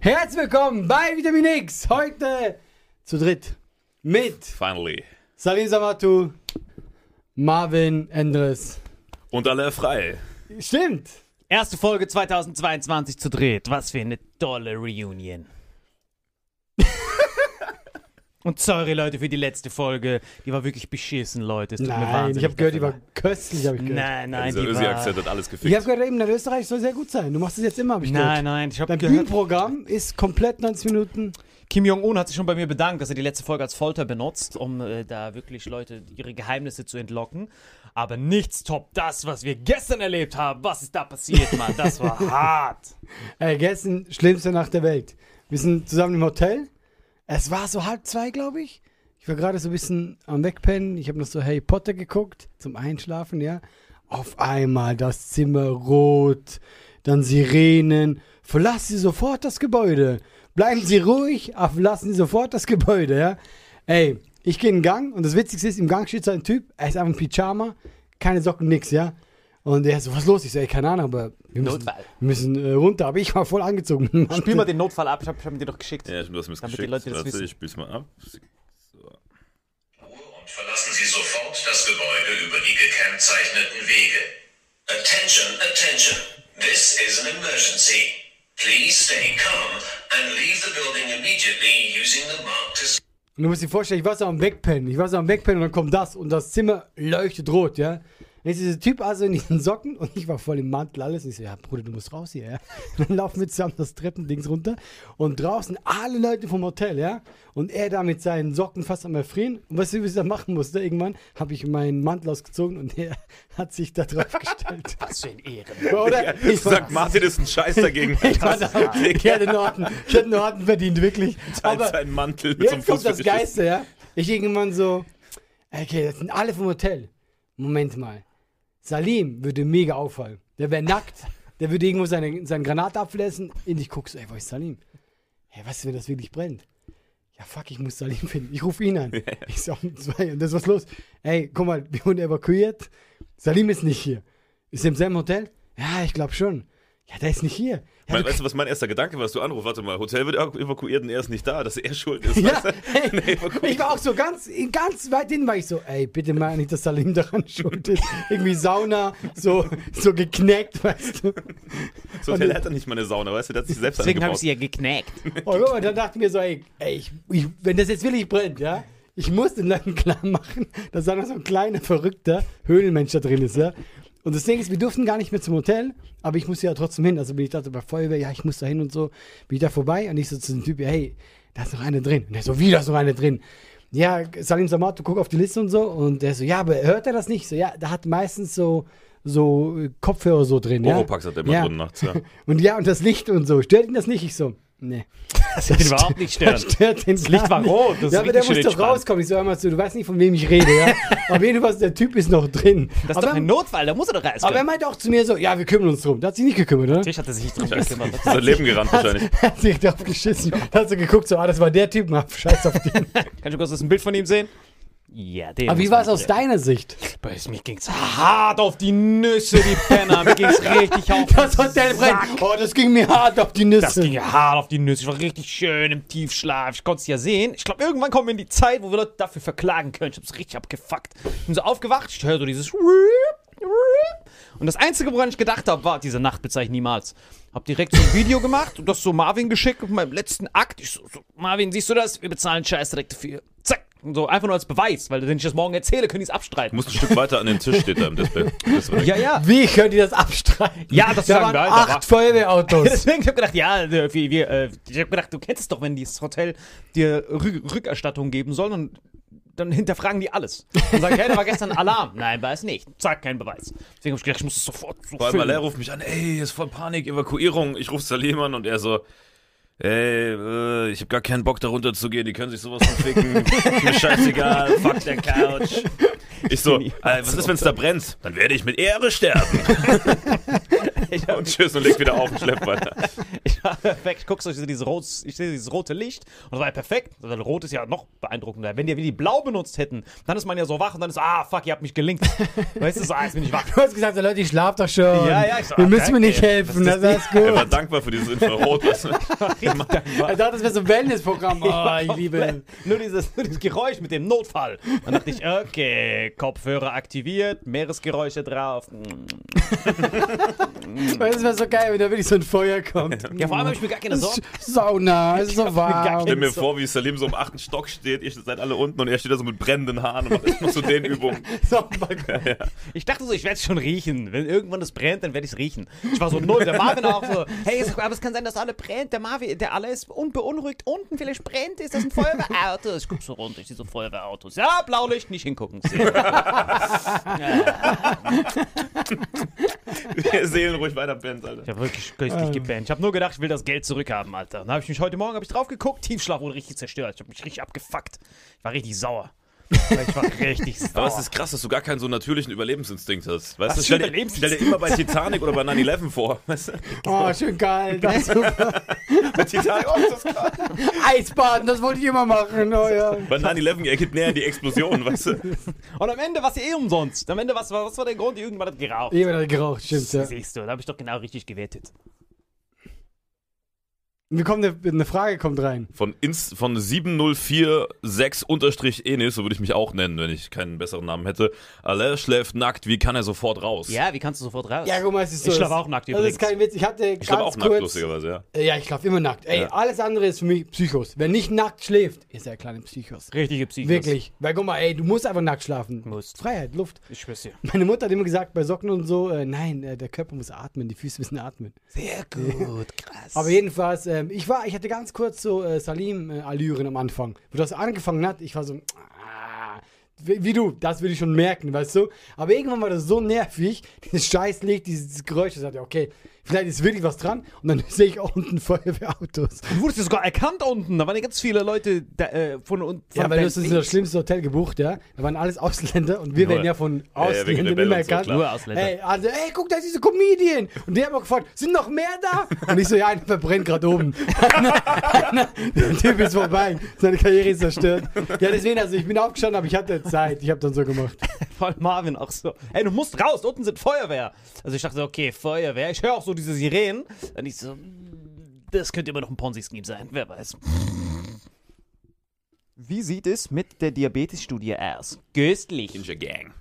Herzlich willkommen bei Vitamin X. Heute zu dritt mit Finally. Salim Samatu, Marvin Endres. Und alle frei. Stimmt. Erste Folge 2022 zu dreht. Was für eine tolle Reunion. Und sorry, Leute, für die letzte Folge. Die war wirklich beschissen, Leute. Es tut mir Nein, wahnsinnig ich habe gehört, die war köstlich, habe ich gehört. Nein, nein, Dieser die war... Ösi-Akzent hat alles gefickt. Ich habe gehört, eben, der Österreich soll sehr gut sein. Du machst es jetzt immer, habe ich Nein, gehört. nein, ich habe Dein gehört... Bühnenprogramm ist komplett 90 Minuten. Kim Jong-un hat sich schon bei mir bedankt, dass er die letzte Folge als Folter benutzt, um äh, da wirklich Leute ihre Geheimnisse zu entlocken. Aber nichts toppt das, was wir gestern erlebt haben. Was ist da passiert, Mann? Das war hart. Ey, gestern schlimmste Nacht der Welt. Wir sind zusammen im Hotel. Es war so halb zwei, glaube ich. Ich war gerade so ein bisschen am Wegpennen. Ich habe noch so Harry Potter geguckt zum Einschlafen, ja. Auf einmal das Zimmer rot, dann Sirenen. Verlassen Sie sofort das Gebäude. Bleiben Sie ruhig, verlassen Sie sofort das Gebäude, ja. Ey, ich gehe in den Gang und das Witzigste ist, im Gang steht so ein Typ, er ist einfach ein Pyjama, keine Socken, nix, ja. Und er so, was ist los? Ich so, ey, keine Ahnung, aber wir müssen, Notfall. wir müssen äh, runter. Aber ich war voll angezogen. Spiel mal den Notfall ab, ich habe hab ihn dir doch geschickt. Ja, du hast mir das Damit die geschickt. Leute das Warte, wissen. ich spiel's mal ab. und verlassen Sie sofort das Gebäude über die gekennzeichneten Wege. Attention, attention. This is an emergency. Please stay calm and leave the building immediately using the marked Und du musst dir vorstellen, ich war so am Wegpennen. Ich war so am Wegpennen und dann kommt das und das Zimmer leuchtet rot, ja. Dann ist dieser Typ also in diesen Socken und ich war voll im Mantel, alles. Und ich so, ja, Bruder, du musst raus hier, ja. Und dann laufen wir zusammen das Treppendings runter und draußen alle Leute vom Hotel, ja. Und er da mit seinen Socken fast am Erfrieren. Und was ich da machen musste, irgendwann habe ich meinen Mantel ausgezogen und er hat sich da drauf gestellt. Was für ein Ehren. Oder? Ich Sagt Martin ist ein Scheiß dagegen. ich, war da, ich hätte Norton, ich hätte verdient, wirklich. Teilt Aber seinen Mantel mit so einem Jetzt kommt das. Geiste, ja. Ich irgendwann so, okay, das sind alle vom Hotel. Moment mal. Salim würde mega auffallen. Der wäre nackt, der würde irgendwo seine, seine Granate ablassen. Und ich guck so, ey, wo ist Salim? Hey, was, wenn das wirklich brennt? Ja, fuck, ich muss Salim finden. Ich rufe ihn an. Ich so, um zwei. Und das was los. Ey, guck mal, wir wurden evakuiert. Salim ist nicht hier. Ist er im selben Hotel? Ja, ich glaube schon. Ja, der ist nicht hier. Ja, Mein, du weißt du, was mein erster Gedanke war, als du anrufst? Warte mal, Hotel wird evakuiert und er ist nicht da, dass er schuld ist. Ja, weißt du? hey, Nee, ich war auch so ganz, ganz weit hin, war ich so, ey, bitte mal nicht, dass Salim daran schuld ist. Irgendwie Sauna, so, so geknackt, weißt du. Das Hotel hat doch nicht mal eine Sauna, weißt du, der hat sich selbst Deswegen habe ich sie ja geknackt. Und, mal, dann dachte ich mir so, ey, ey ich, ich, wenn das jetzt wirklich brennt, ja, ich muss den Leuten klar machen, dass da noch so ein kleiner, verrückter Höhlenmensch da drin ist, ja. Und das Ding ist, wir durften gar nicht mehr zum Hotel, aber ich musste ja trotzdem hin. Also bin ich dachte bei Feuerwehr, ja, ich muss da hin und so. Bin ich da vorbei und ich so zu dem Typ, hey, da ist noch eine drin. Und er so, wie, da ist noch eine drin? Ja, Salim Samato, guck auf die Liste und so. Und der so, ja, aber hört er das nicht? So, ja, da hat meistens so, so äh, Kopfhörer so drin, ja. Oropax hat er immer ja. drin nachts, ja. Und ja, und das Licht und so. Stört ihn das nicht? Ich so, nee. Das wird überhaupt nicht Das stören. stört den Das Licht war rot, das ja, aber der muss doch rauskommen. Ich so, hör mal zu, du weißt nicht, von wem ich rede, ja. Auf jeden Fall, der Typ ist noch drin. Das ist aber, doch ein Notfall, da muss er doch alles aber er meinte auch zu mir so, ja, wir kümmern uns drum. Der hat sich nicht gekümmert, oder? Natürlich hat er sich nicht drum gekümmert. Ist sein Leben gerannt wahrscheinlich. Er hat sich drauf geschissen. Da hat so geguckt, so, ah, das war der Typ, na, scheiß auf den. Kannst du kurz das ein Bild von ihm sehen? Ja, der. Aber wie war es aus deiner Sicht? Bei mir ging's hart auf die Nüsse, die Penner. Mir ging's richtig auf Das Hotel brennt. Oh, das ging mir hart auf die Nüsse. Das ging ja hart auf die Nüsse. Ich war richtig schön im Tiefschlaf. Ich konnte es ja sehen. Ich glaube, irgendwann kommen wir in die Zeit, wo wir Leute dafür verklagen können. Ich hab's richtig abgefuckt. Bin so aufgewacht. Ich höre so dieses. Und das Einzige, woran ich gedacht habe, war, diese Nacht bezeichne ich niemals. Hab direkt so ein Video gemacht und das so Marvin geschickt auf meinem letzten Akt. Ich so, so, Marvin, siehst du das? Wir bezahlen Scheiß direkt dafür. Zack. So einfach nur als Beweis, weil wenn ich das morgen erzähle, können die es abstreiten. Muss ein Stück weiter an den Tisch, steht da im Display. Ja, ja. Wie könnt ihr das abstreiten? Ja, das da waren wir, Alter, acht war- Feuerwehrautos. Deswegen, ich hab gedacht, ja, wir, wir, äh, ich hab gedacht, du kennst es doch, wenn dieses Hotel dir Rü Rückerstattung geben soll und dann hinterfragen die alles. Und sagen, hey, da war gestern Alarm. Nein, war es nicht. Zack, kein Beweis. Deswegen hab ich gedacht, ich muss es sofort so Vor allem, er ruft mich an, ey, ist voll Panik, Evakuierung. Ich ruf Salim an und er so, ey, äh, ich hab gar keinen Bock, da runter zu gehen, die können sich sowas von ficken. Mir scheißegal, fuck der Couch. Ich so, äh, was ist, wenn's da brennt? Dann werde ich mit Ehre sterben. und tschüss und leg wieder auf und schlepp weiter. Ich war perfekt. Ich guck so, ich sehe dieses, rotes, ich sehe dieses rote Licht und das war ja perfekt. Also, Rot ist ja noch beeindruckender. Wenn die, wenn die blau benutzt hätten, dann ist man ja so wach und dann ist, ah, fuck, ihr habt mich gelinkt. weißt du, so, ah, jetzt bin ich wach. Du hast gesagt, Leute, ich schlaf doch schon. Ja, ja, ich so, Wir müssen mir nicht helfen, Was das ist Er gut. war dankbar für dieses Infrarot. Du? Er dachte, das wäre so ein Wellnessprogramm. Oh, ich liebe Nur dieses, nur dieses Geräusch mit dem Notfall. Dann dachte ich, okay, Kopfhörer aktiviert, Meeresgeräusche drauf. Das wäre so geil, wenn da wirklich so ein Feuer kommt. Ja, vor allem habe ich mir gar keine Sorgen. Sauna, es ist so warm. Stell mir vor, wie Salim so im achten Stock steht, ihr seid alle unten und er steht da so mit brennenden Haaren und macht erstmal so den Übungen. So am Balkon. Ich dachte so, ich werde es schon riechen. Wenn irgendwann es brennt, dann werde ich es riechen. Ich war so null. Der Marvin auch so, hey, aber es kann sein, dass alle brennt. Der Marvin, der alle ist unbeunruhigt. Unten vielleicht brennt, ist das ein Feuerwehrauto? Ich guck so runter, ich sehe so Feuerwehrautos. Ja, Blaulicht, nicht hingucken. Seelenruhig weiter Bands, Alter. Ich habe wirklich köstlich gebannt. Ich habe nur gedacht, ich will das Geld zurückhaben, Alter. Dann habe ich mich heute Morgen hab ich drauf geguckt, Tiefschlaf wurde richtig zerstört. Ich habe mich richtig abgefuckt. Ich war richtig sauer. Ich war richtig sauer. Aber es ist krass, dass du gar keinen so natürlichen Überlebensinstinkt hast. Weißt du, stell dir, stell dir immer bei Titanic oder bei 9-11 vor. Weißt du? Oh, schön geil. Das ist super. Bei Titanic, oh, ist das krass. Eisbaden, das wollte ich immer machen. Oh, ja. Bei 9-11, er geht näher die Explosion, weißt du? Und am Ende war es ja eh umsonst. Am Ende, was, was war der Grund? Irgendwann hat geraucht. Jemand hat geraucht, stimmt, ja. Siehst du, da habe ich doch genau richtig gewertet. Mir kommt eine, eine Frage kommt rein. Von, Inst von 7046-Enis, so würde ich mich auch nennen, wenn ich keinen besseren Namen hätte. Alain schläft nackt, wie kann er sofort raus? Ja, wie kannst du sofort raus? Ja, guck mal, es ist so. Ich schlafe auch nackt Das ist übrigens. kein Witz. Ich hatte ich ganz auch nackt, kurz. lustigerweise, ja. Äh, Ja, ich schlafe immer nackt. Ey, Ja. alles andere ist für mich Psychos. Wer nicht nackt schläft, ist ja kleine Psychos. Richtige Psychos. Wirklich. Weil guck mal, ey, du musst einfach nackt schlafen. Musst. Freiheit, Luft. Ich schwör's dir. Meine Mutter hat immer gesagt, bei Socken und so, äh, nein, äh, der Körper muss atmen, die Füße müssen atmen. Sehr gut, krass. Aber jedenfalls, ähm, ich war, ich hatte ganz kurz so äh, Salim-Allüren am Anfang. Wo das angefangen hat, ich war so, ah, wie, wie du, das würde ich schon merken, weißt du? Aber irgendwann war das so nervig, dieses Scheißlicht, dieses Geräusch, ich sagte, okay, vielleicht ist wirklich was dran. Und dann sehe ich auch unten Feuerwehrautos. Du wurdest ja sogar erkannt unten. Da waren ja ganz viele Leute da, äh, von uns. Ja, weil du hast das schlimmste Hotel gebucht, ja. Da waren alles Ausländer und wir werden ja von Ausländern immer erkannt. Nur Ausländer. Ey, also, ey, guck, da ist diese Comedian. Und die haben auch gefragt, sind noch mehr da? Und ich so, ja, einer verbrennt gerade oben. der Typ ist vorbei. Seine Karriere ist zerstört. Ja, deswegen, also ich bin aufgestanden, aber ich hatte Zeit. Ich habe dann so gemacht. Voll Marvin auch so. Ey, du musst raus, unten sind Feuerwehr. Also ich dachte, okay, Feuerwehr. Ich höre auch so diese Sirenen. Dann ich so, mm, das könnte immer noch ein Ponzi-Scheme sein, wer weiß. Wie sieht es mit der Diabetes-Studie aus? Köstlich. Ninja Gang.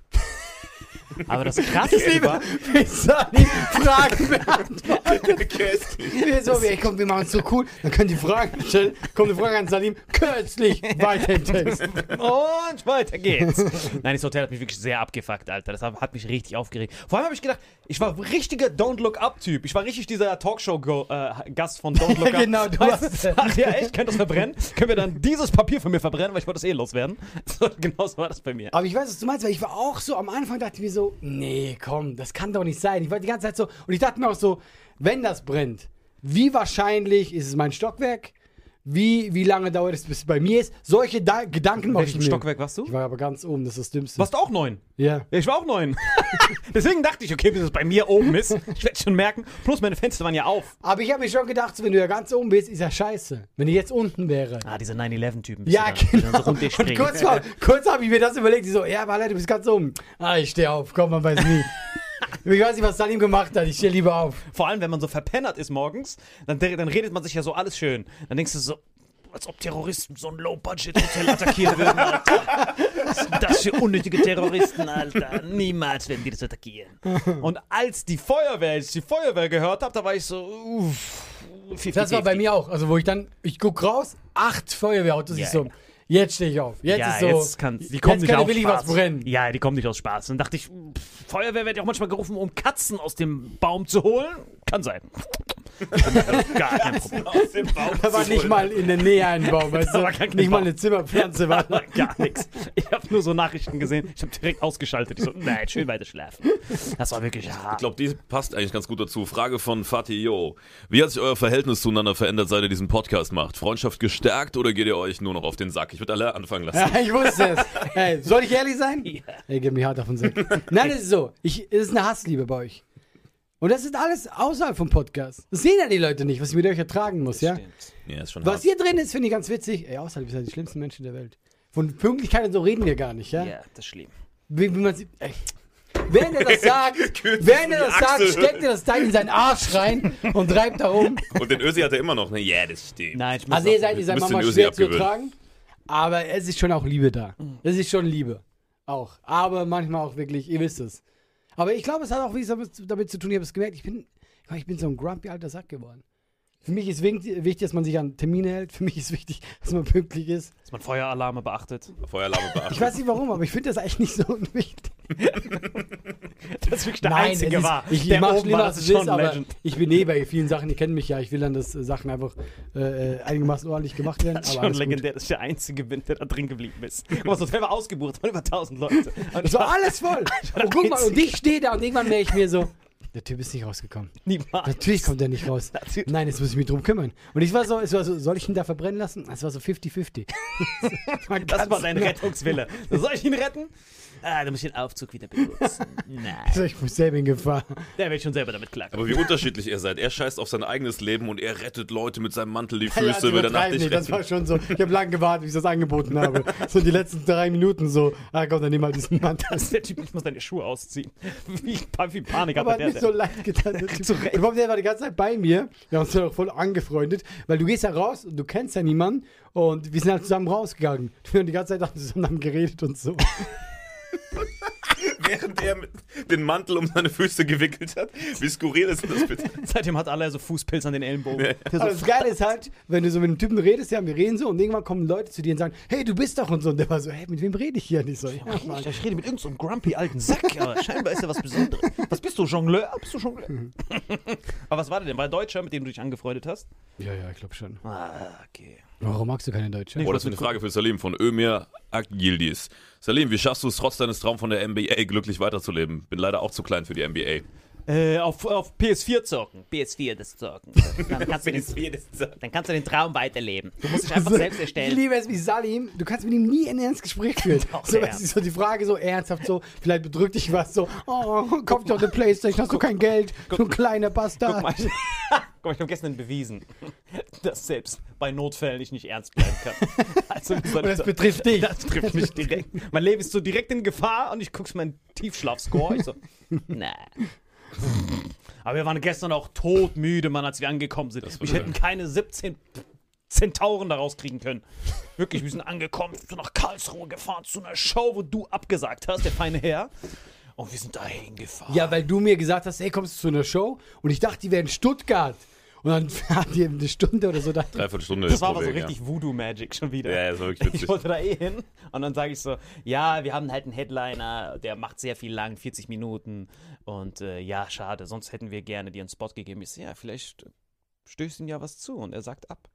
Aber das Krasseste war, Ich soll die Fragen beantworten. Wir so, ey, komm, wir machen es so cool. Dann können die Fragen stellen. Kommt eine Frage an Salim. Kürzlich. Weiter im Text. Und weiter geht's. Nein, das Hotel hat mich wirklich sehr abgefuckt, Alter. Das hat mich richtig aufgeregt. Vor allem habe ich gedacht, ich war richtiger Don't Look Up-Typ. Ich war richtig dieser Talkshow-Gast von Don't Look Up. Genau, du Weißt Ach ja, echt? Könnt das verbrennen? Können wir dann dieses Papier von mir verbrennen, weil ich wollte das eh loswerden? So, genau so war das bei mir. Aber ich weiß, was du meinst, weil ich war auch so, am Anfang dachte ich mir so, nee, komm, das kann doch nicht sein. Ich war die ganze Zeit so, und ich dachte mir auch so, wenn das brennt, wie wahrscheinlich ist es mein Stockwerk? Wie, wie lange dauert es, bis es bei mir ist? Solche da Gedanken mache ich mir. Stockwerk warst du? Ich war aber ganz oben, das ist das Dümmste. Warst du auch neun? Ja. Ich war auch neun. Deswegen dachte ich, okay, bis es bei mir oben ist, ich werde schon merken. Plus meine Fenster waren ja auf. Aber ich habe mir schon gedacht, so, wenn du ja ganz oben bist, ist ja scheiße. Wenn ich jetzt unten wäre. Ah, diese 9-11-Typen. Ja, genau. So Und kurz, kurz habe ich mir das überlegt. Ich so, ja, aber Alter, du bist ganz oben. Ah, ich stehe auf. Komm, man weiß nie. ich weiß nicht, was Salim gemacht hat. Ich stehe lieber auf. Vor allem, wenn man so verpennert ist morgens, dann, dann redet man sich ja so alles schön. Dann denkst du so, als ob Terroristen so ein Low-Budget-Hotel attackieren würden, Alter. Was sind das für unnötige Terroristen, Alter? Niemals werden die das attackieren. Und als die Feuerwehr, als ich die Feuerwehr gehört habe, da war ich so, uff. 50, Das war bei mir auch. Also, wo ich dann, ich guck raus, acht Feuerwehrautos. Ja, Ich so, ja. Jetzt stehe ich auf. Jetzt ja, ist so. jetzt kann, die kommen jetzt nicht aus Spaß. was brennen. Ja, die kommen nicht aus Spaß. Dann dachte ich, pff, Feuerwehr wird ja auch manchmal gerufen, um Katzen aus dem Baum zu holen. Kann sein. Gar kein Problem. Aus dem Baum Da war nicht holen. mal in der Nähe ein Baum, weißt du? Nicht mal Baum. eine Zimmerpflanze war da. Gar nichts. Ich habe nur so Nachrichten gesehen. Ich habe direkt ausgeschaltet. Ich so, nein, schön weiter schlafen. Das war wirklich Ich hart. glaube, die passt eigentlich ganz gut dazu. Frage von Fatih Yo. Wie hat sich euer Verhältnis zueinander verändert, seit ihr diesen Podcast macht? Freundschaft gestärkt oder geht ihr euch nur noch auf den Sack? Ich würde alle anfangen lassen. Ja, ich wusste es. Hey, soll ich ehrlich sein? Ey, gib mir hart auf den Sack. Nein, es ist so. Ich, es ist eine Hassliebe bei euch. Und das ist alles außerhalb vom Podcast. Das sehen ja die Leute nicht, was ich mit euch ertragen muss, ja? Ja, ist schon Was hart. hier drin ist, finde ich ganz witzig. Ey, außerhalb seid ihr die schlimmsten Menschen der Welt. Von Pünktlichkeit und so reden wir gar nicht, ja? Ja, das ist schlimm. Wie, wie man sieht, ey. Während er das sagt, während er das sagt, steckt er das Teil in seinen Arsch rein und treibt da rum. Und den Ösi hat er immer noch. Ne? Ja, das stimmt. Nein, ich muss Also ihr seid, ihr seid Mama schwer zu ertragen, aber es ist schon auch Liebe da. Es ist schon Liebe. Auch. Aber manchmal auch wirklich, ihr wisst es. Aber ich glaube, es hat auch damit, damit zu tun, ich habe es gemerkt, ich bin, ich bin so ein grumpy alter Sack geworden. Für mich ist wichtig, dass man sich an Termine hält. Für mich ist wichtig, dass man pünktlich ist. dass man Feueralarme beachtet. Feueralarm beachtet. Ich weiß nicht warum, aber ich finde das eigentlich nicht so wichtig. Das ist wirklich der Nein, einzige ist, war. Ich, der mach oben schlimmer, war, als das ist schon aber Legend. ich bin eh bei vielen Sachen, die kennen mich ja. Ich will dann, dass äh, Sachen einfach äh, äh, einigermaßen ordentlich gemacht werden. Das ist aber schon alles gut. legendär, dass ich der Einzige bin, der da drin geblieben ist. Guck mal, das Hotel war ausgebucht, waren über 1000 Leute. Und Es ich war war alles voll. Und guck mal, und ich stehe da und irgendwann merke ich mir so, der Typ ist nicht rausgekommen. niemals. Natürlich kommt er nicht raus. Natürlich. Nein, jetzt muss ich mich drum kümmern. Und ich war so, es war so soll ich ihn da verbrennen lassen? Es war so 50-50. Man Das war dein nicht. Rettungswille. Soll ich ihn retten? Ah, du musst den Aufzug wieder benutzen. Nein, Also ich muss selber in Gefahr. der wird schon selber damit klarkommen. Aber wie unterschiedlich ihr seid. Er scheißt auf sein eigenes Leben und er rettet Leute mit seinem Mantel die Ja, Füße, das will danach nicht. Das war schon so. Ich habe lange gewartet, bis ich das angeboten habe. So die letzten drei Minuten so, ah komm, dann nimm mal diesen Mann. Dass der Typ nicht muss deine Schuhe ausziehen. Wie, wie Panik hat Aber der. nicht so leid getan. der Typ. Und der war die ganze Zeit bei mir. Wir haben uns dann auch voll angefreundet, weil du gehst ja raus und du kennst ja niemanden und wir sind halt zusammen rausgegangen. Wir haben die ganze Zeit auch zusammen geredet und so. Während er den Mantel um seine Füße gewickelt hat. Wie skurril ist das bitte? Seitdem hat alle so Fußpilz an den Ellenbogen. Aber das Geile ist halt, wenn du so mit einem Typen redest, ja, wir reden so und irgendwann kommen Leute zu dir und sagen, hey, du bist doch und so. Und der war so, hey, mit wem rede ich hier? Und ich so, ja, Mann. Ich rede mit irgendeinem so grumpy alten Sack, aber scheinbar ist er was Besonderes. Was bist du, Jongleur? Bist du Jongleur? aber was war der denn? War er Deutscher, mit dem du dich angefreundet hast? ja, ja, ich glaube schon. Ah, okay. Warum magst du keine Deutsche? Oh, das ist eine Frage für Salim von Ömir Akgildis. Salim, wie schaffst du es trotz deines Traums von der NBA glücklich weiterzuleben? Bin leider auch zu klein für die NBA. Äh, auf, auf PS4 zocken. PS4 das zocken. Dann kannst, du den, dann kannst du den Traum weiterleben. Du musst dich einfach selbst Ich erstellen. liebe es wie Salim. Du kannst mit ihm nie ein ernstes Gespräch führen. Doch, so, du, so die Frage so ernsthaft so, vielleicht bedrückt dich was so, oh, kauf dir doch eine Playstation, hast du kein Geld, du ein kleiner Bastard. Guck mal, guck mal, ich habe gestern bewiesen, dass selbst bei Notfällen ich nicht ernst bleiben kann. Also, ich das sagen? betrifft dich. Das trifft mich direkt. Mein Leben ist so direkt in Gefahr und ich guck's meinen Tiefschlafscore. Ich so, nah. Aber wir waren gestern auch todmüde, Mann, als wir angekommen sind. Wir hätten keine 17 Zentauren daraus kriegen können. Wirklich, wir sind angekommen, sind nach Karlsruhe gefahren zu einer Show, wo du abgesagt hast, der feine Herr. Und wir sind dahin gefahren. Ja, weil du mir gesagt hast, ey, kommst du zu einer Show? Und ich dachte, die wäre in Stuttgart. Und dann hat die eine Stunde oder so da. Dreiviertel Stunde Das ist war aber so richtig Voodoo-Magic schon wieder. Ja, ja, das war wirklich Ich witzig. wollte da eh hin und dann sage ich so, ja, wir haben halt einen Headliner, der macht sehr viel lang, 40 Minuten und äh, ja, schade, sonst hätten wir gerne dir einen Spot gegeben. Ich so, ja, vielleicht stößt ihm ja was zu und er sagt ab.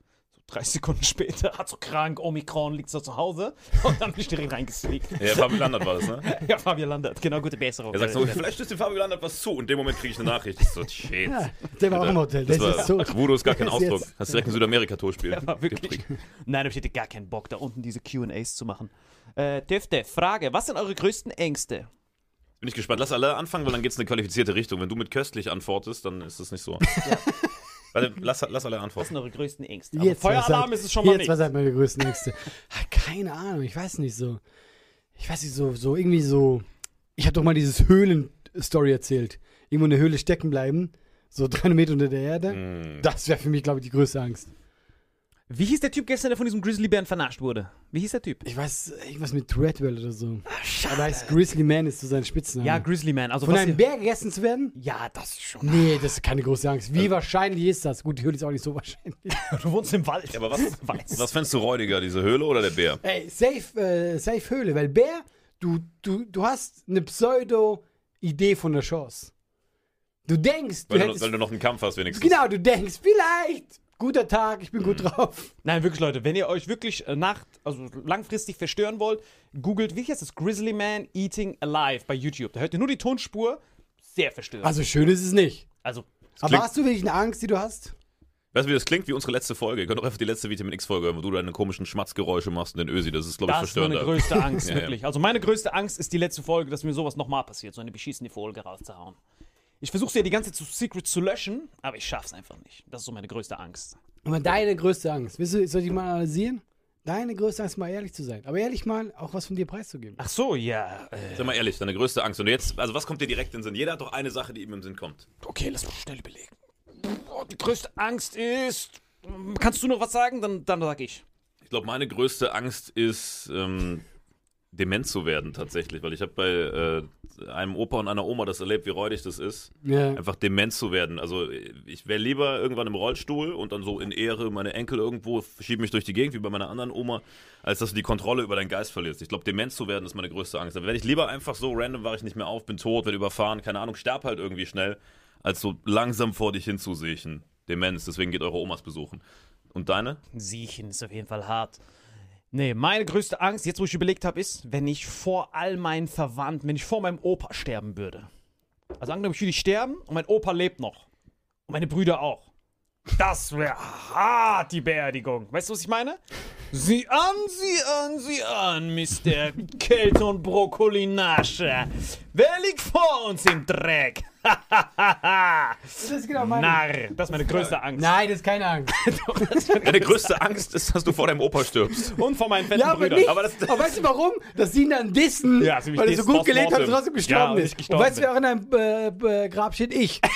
So drei Sekunden später, hat so krank, Omikron, liegt so zu Hause und dann bin ich direkt reingesneakt. Ja, Fabio Landert war das, ne? Ja, Fabian Landert, genau, gute Besserung. Er sagt so, vielleicht stößt dem Fabio Landert was zu. Und in dem Moment kriege ich eine Nachricht. Ich so, shit. Der war auch im Hotel. Das Das, war, ist so. Voodoo ist gar kein Ausdruck. jetzt- Hast direkt ein Südamerika-Torspiel. Ja, wirklich. Nein, aber ich hätte gar keinen Bock, da unten diese QAs zu machen. Äh, Dürfte, Frage: Was sind eure größten Ängste? Bin ich gespannt. Lass alle anfangen, weil dann geht es in eine qualifizierte Richtung. Wenn du mit köstlich antwortest, dann ist das nicht so. Warte, lass, lass alle Was antworten. sind eure größten Ängste? Also Jetzt, was Feueralarm seid- ist es schon mal Jetzt, nicht. was seid meine größten Ängste? Ah, Keine Ahnung, ich weiß nicht so. Ich weiß nicht, so, so irgendwie so. Ich habe doch mal dieses Höhlen-Story erzählt. Irgendwo in der Höhle stecken bleiben, so 300 Meter unter der Erde. Hm. Das wäre für mich, glaube ich, die größte Angst. Wie hieß der Typ gestern, der von diesem Grizzlybären vernascht wurde? Wie hieß der Typ? Ich weiß, irgendwas mit Treadwell oder so. Aber heißt Grizzly Man ist so sein Spitzname. Ja, Grizzlyman. Also Von einem Bär gegessen zu werden? Ja, das ist schon. Nee, das ist keine große Angst. Wie wahrscheinlich ist das? Gut, die Höhle ist auch nicht so wahrscheinlich. Du wohnst im Wald. Ja, aber was, Weiß. was fändest du räudiger, diese Höhle oder der Bär? Ey, safe, äh, safe Höhle, weil Bär, du, du, du hast eine Pseudo-Idee von der Chance. Du denkst, du Weil du, hättest. weil du noch einen Kampf hast, wenigstens. genau, du denkst, vielleicht. Guter Tag, ich bin gut drauf. Nein, wirklich, Leute, wenn ihr euch wirklich äh, Nacht, also langfristig verstören wollt, googelt, wie heißt das? Grizzlyman Eating Alive bei YouTube. Da hört ihr nur die Tonspur. Sehr verstörend. Also schön ist es nicht. Also, Aber hast du wirklich eine Angst, die du hast? Weißt du, wie das klingt? Wie unsere letzte Folge. Ihr könnt doch einfach die letzte Vitamin X-Folge hören, wo du deine komischen Schmatzgeräusche machst und den Ösi. Das ist, glaube ich, das ist meine größte Angst, wirklich. Also, meine größte Angst ist die letzte Folge, dass mir sowas nochmal passiert, so eine beschissene Folge rauszuhauen. Ich versuche ja die ganze Zeit zu Secret zu löschen, aber ich schaff's einfach nicht. Das ist so meine größte Angst. Aber deine größte Angst. Willst du, soll ich mal analysieren? Deine größte Angst, mal ehrlich zu sein. Aber ehrlich mal, auch was von dir preiszugeben. Ach so, ja. Äh, Sag mal ehrlich, deine größte Angst. Und jetzt, also was kommt dir direkt in den Sinn? Jeder hat doch eine Sache, die ihm im Sinn kommt. okay, lass mal schnell überlegen. Oh, die größte Angst ist. Kannst du noch was sagen? Dann, dann sag ich. Ich glaube, meine größte Angst ist, ähm, dement zu werden tatsächlich, weil ich habe bei äh, einem Opa und einer Oma das erlebt, wie räudig das ist, Ja. einfach dement zu werden. Also ich wäre lieber irgendwann im Rollstuhl und dann so in Ehre meine Enkel irgendwo schieben mich durch die Gegend, wie bei meiner anderen Oma, als dass du die Kontrolle über deinen Geist verlierst. Ich glaube, dement zu werden ist meine größte Angst. Da werde ich lieber einfach so random, wache ich nicht mehr auf, bin tot, werde überfahren, keine Ahnung, sterb halt irgendwie schnell, als so langsam vor dich hinzusiechen. Demenz, deswegen geht eure Omas besuchen. Und deine? Siechen ist auf jeden Fall hart. Nee, meine größte Angst, jetzt wo ich überlegt habe, ist, wenn ich vor all meinen Verwandten, wenn ich vor meinem Opa sterben würde. Also angenommen, ich würde sterben und mein Opa lebt noch. Und meine Brüder auch. Das wäre hart, die Beerdigung. Weißt du, was ich meine? Sieh an, sieh an, sieh an, Mr. Und Brokkolinasche. Wer liegt vor uns im Dreck? Das ist genau meine. Narr, das ist meine größte Angst. Nein, das ist keine Angst. Deine größte Angst ist, dass du vor deinem Opa stirbst. Und von meinen fetten Ja, aber Brüdern. nicht. Aber Aber, das- weißt du warum? Dass sie ihn dann dissen, Ja, weil er so gut gelebt hat und trotzdem Ja, gestorben und ich ist. gestorben und weißt du, wer auch in einem äh, äh, Grab steht? Ich.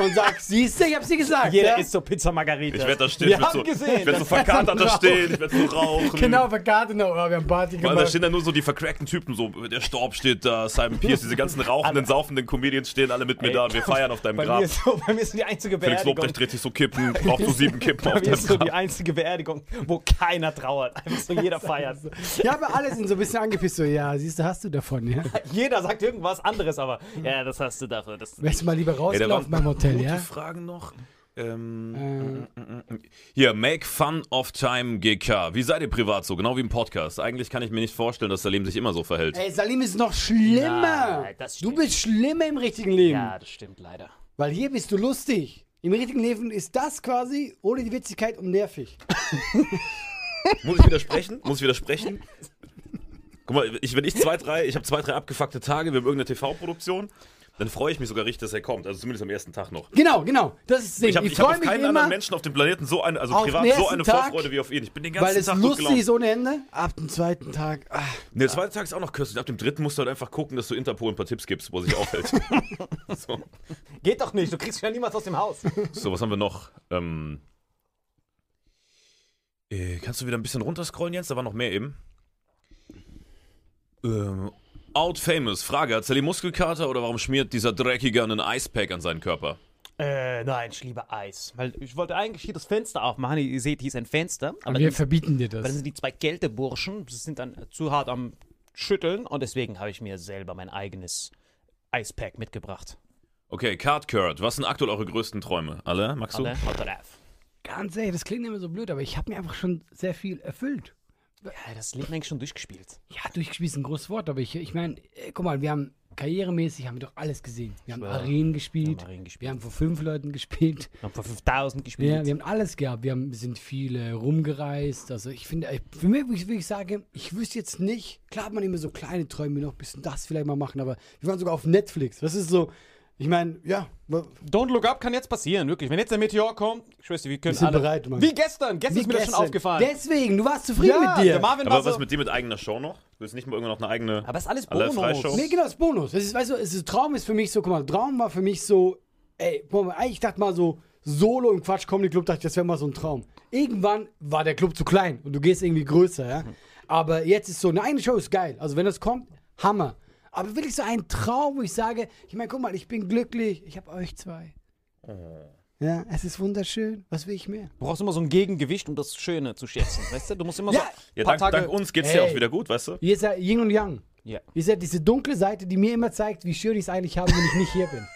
Und sagt, siehst du, ich hab's dir gesagt. Jeder ja? isst so Pizza Margarita. Ich werde da stehen, Wir ich werd haben so, gesehen, ich werd so das- verkatert da Rauch. stehen, ich werde so rauchen. Genau, verkarte noch. Oh, wir haben Party Weil da gemacht. stehen dann nur so die vercrackten Typen, so der Storb steht da, Simon Pierce, diese ganzen rauchenden, saufenden Comedians stehen alle mit mir Ey. da wir feiern auf deinem bei, mir Grab. ist so, bei mir ist so die einzige Felix Beerdigung. Lobrecht dreht sich so Kippen, braucht so sieben Kippen Bei auf mir deinem ist so die Grab. einzige Beerdigung, wo keiner trauert. Einfach so jeder feiert. Ja, aber alle sind so ein bisschen angepisst. So, ja, siehst du, hast du davon, ja. Jeder sagt irgendwas anderes, aber ja, das hast du dafür. Das, Wärst du mal lieber waren beim Hotel, gute ja? Fragen noch. Ähm, Äh, mm, mm, mm. Hier, Make Fun of Time GK. Wie seid ihr privat so? Genau wie im Podcast. Eigentlich kann ich mir nicht vorstellen, dass Salim sich immer so verhält. Ey, Salim ist noch schlimmer. Das du bist schlimmer im richtigen Leben. ja, das stimmt leider. Weil hier bist du lustig. Im richtigen Leben ist das quasi ohne die Witzigkeit und nervig. Muss ich widersprechen? Muss ich widersprechen? Guck mal, ich, wenn ich zwei, drei, ich habe zwei, drei abgefuckte Tage, wir haben irgendeine TV-Produktion, dann freue ich mich sogar richtig, dass er kommt. Also zumindest am ersten Tag noch. Genau, genau. Das ist Ding. Ich habe hab auf keinen anderen Menschen auf dem Planeten so eine, also Auf privat so eine Tag, Vorfreude wie auf ihn. Ich bin den ganzen weil es Tag lustig gelaunt. ist ohne Ende. Ab dem zweiten Tag. Ah, Nee, der zweite Tag ist auch noch köstlich. Ab dem dritten musst du halt einfach gucken, dass du Interpol ein paar Tipps gibst, wo er sich aufhält. so. Geht doch nicht, du kriegst ja niemals aus dem Haus. so, was haben wir noch? Ähm, äh, kannst du wieder ein bisschen runterscrollen, Jens? Da war noch mehr eben. Ähm, Out Famous. Frage, hat Sally Muskelkater oder warum schmiert dieser Dreckiger einen Icepack an seinen Körper? Äh, nein, ich liebe Eis. Weil ich wollte eigentlich hier das Fenster aufmachen. Ihr seht, hier ist ein Fenster. Aber wir dann, verbieten dir aber dann das. sind die zwei Kälteburschen, die sind dann zu hart am Schütteln und deswegen habe ich mir selber mein eigenes Eispack mitgebracht. Okay, Card Kurt. Was sind aktuell eure größten Träume? Alle? Magst du? Alle? Ganz ehrlich, das klingt immer so blöd, aber ich habe mir einfach schon sehr viel erfüllt. Ja, das Leben eigentlich schon durchgespielt. Ja, durchgespielt ist ein großes Wort, aber ich, ich meine, äh, guck mal, wir haben karrieremäßig haben wir doch alles gesehen. Wir haben. Arenen gespielt, Wir haben Arenen gespielt. wir haben vor fünf Leuten gespielt, Wir haben vor 5000 gespielt. ja, wir haben alles gehabt. Wir haben, sind viele rumgereist. Also ich finde, ich- für mich würde ich sagen, ich wüsste jetzt nicht, klar hat man immer so kleine Träume, noch ein bisschen das vielleicht mal machen, aber wir waren sogar auf Netflix. Das ist so, ich meine, ja, Don't Look Up kann jetzt passieren, wirklich. Wenn jetzt der Meteor kommt, ich schwör's dir, wir können Wir sind alle... bereit, Mann. Wie gestern. Gestern wie ist mir das schon gestern. aufgefallen. Deswegen, du warst zufrieden ja, mit dir. Der Marvin war Aber was so, mit dir mit eigener Show noch? Du willst nicht mal irgendwann noch eine eigene. Aber es ist alles Alle Bonus. Nee, genau, das Bonus. Das ist, weißt du, es ist, Traum ist für mich so, guck mal, Traum war für mich so, ey, mal, eigentlich dachte mal so, Solo im Quatsch Comedy Club, dachte ich, das wäre mal so ein Traum. Irgendwann war der Club zu klein und du gehst irgendwie größer, ja. Aber jetzt ist so, eine eigene Show ist geil. Also wenn das kommt, Hammer. Aber wirklich so ein Traum, wo ich sage, ich meine, guck mal, ich bin glücklich, ich habe euch zwei. Ja, es ist wunderschön. Was will ich mehr? Du brauchst immer so ein Gegengewicht, um das Schöne zu schätzen, weißt du? Du musst immer Ja. so Ja, paar dank, Tage... dank uns geht's ja Ey. auch wieder gut, weißt du? Ihr seid Yin und Yang. Ja. Ihr seid diese dunkle Seite, die mir immer zeigt, wie schön ich es eigentlich habe, wenn ich nicht hier bin.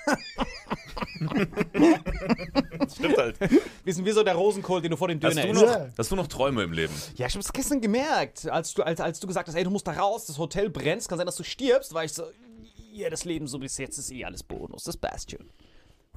Stimmt halt. Wir sind wie so der Rosenkohl, den du vor den Hast Döner du, isst. noch, Ja. hast du noch Träume im Leben? Ja, ich hab's gestern gemerkt, als du, als, als du gesagt hast, ey, du musst da raus, das Hotel brennt, kann sein, dass du stirbst, war ich so, ja, das Leben so bis jetzt ist eh alles Bonus, das passt schon.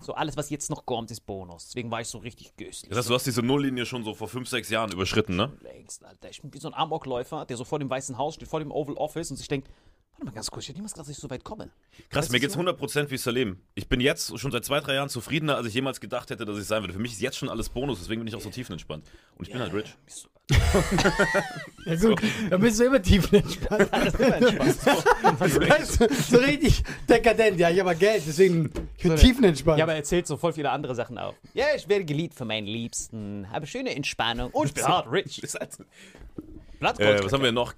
So, alles, was jetzt noch kommt, ist Bonus. Deswegen war ich so richtig göstlich. Das heißt, du hast diese Nulllinie schon so vor fünf, sechs Jahren überschritten, ne? längst, Alter. Ich bin wie so ein Amokläufer, der so vor dem Weißen Haus steht, vor dem Oval Office und sich denkt, warte mal ganz kurz, ich hätte niemals gedacht, dass ich so weit komme. Krass, Weißt mir geht's ich 100% wie Salim. Ich bin jetzt schon seit zwei, drei Jahren zufriedener, als ich jemals gedacht hätte, dass ich sein würde. Für mich ist jetzt schon alles Bonus, deswegen bin ich auch so tiefenentspannt. Und ich bin halt rich. Bist du- Ja gut, dann bist du immer tiefenentspannt. Weißt du, so richtig dekadent. Ja, ich habe Geld, deswegen ich bin tiefenentspannt. Ja, aber er erzählt so voll viele andere Sachen auf. Ja, ich werde geliebt von meinen Liebsten, habe schöne Entspannung und ich bin hart rich. Blattgold. Äh, was haben wir noch?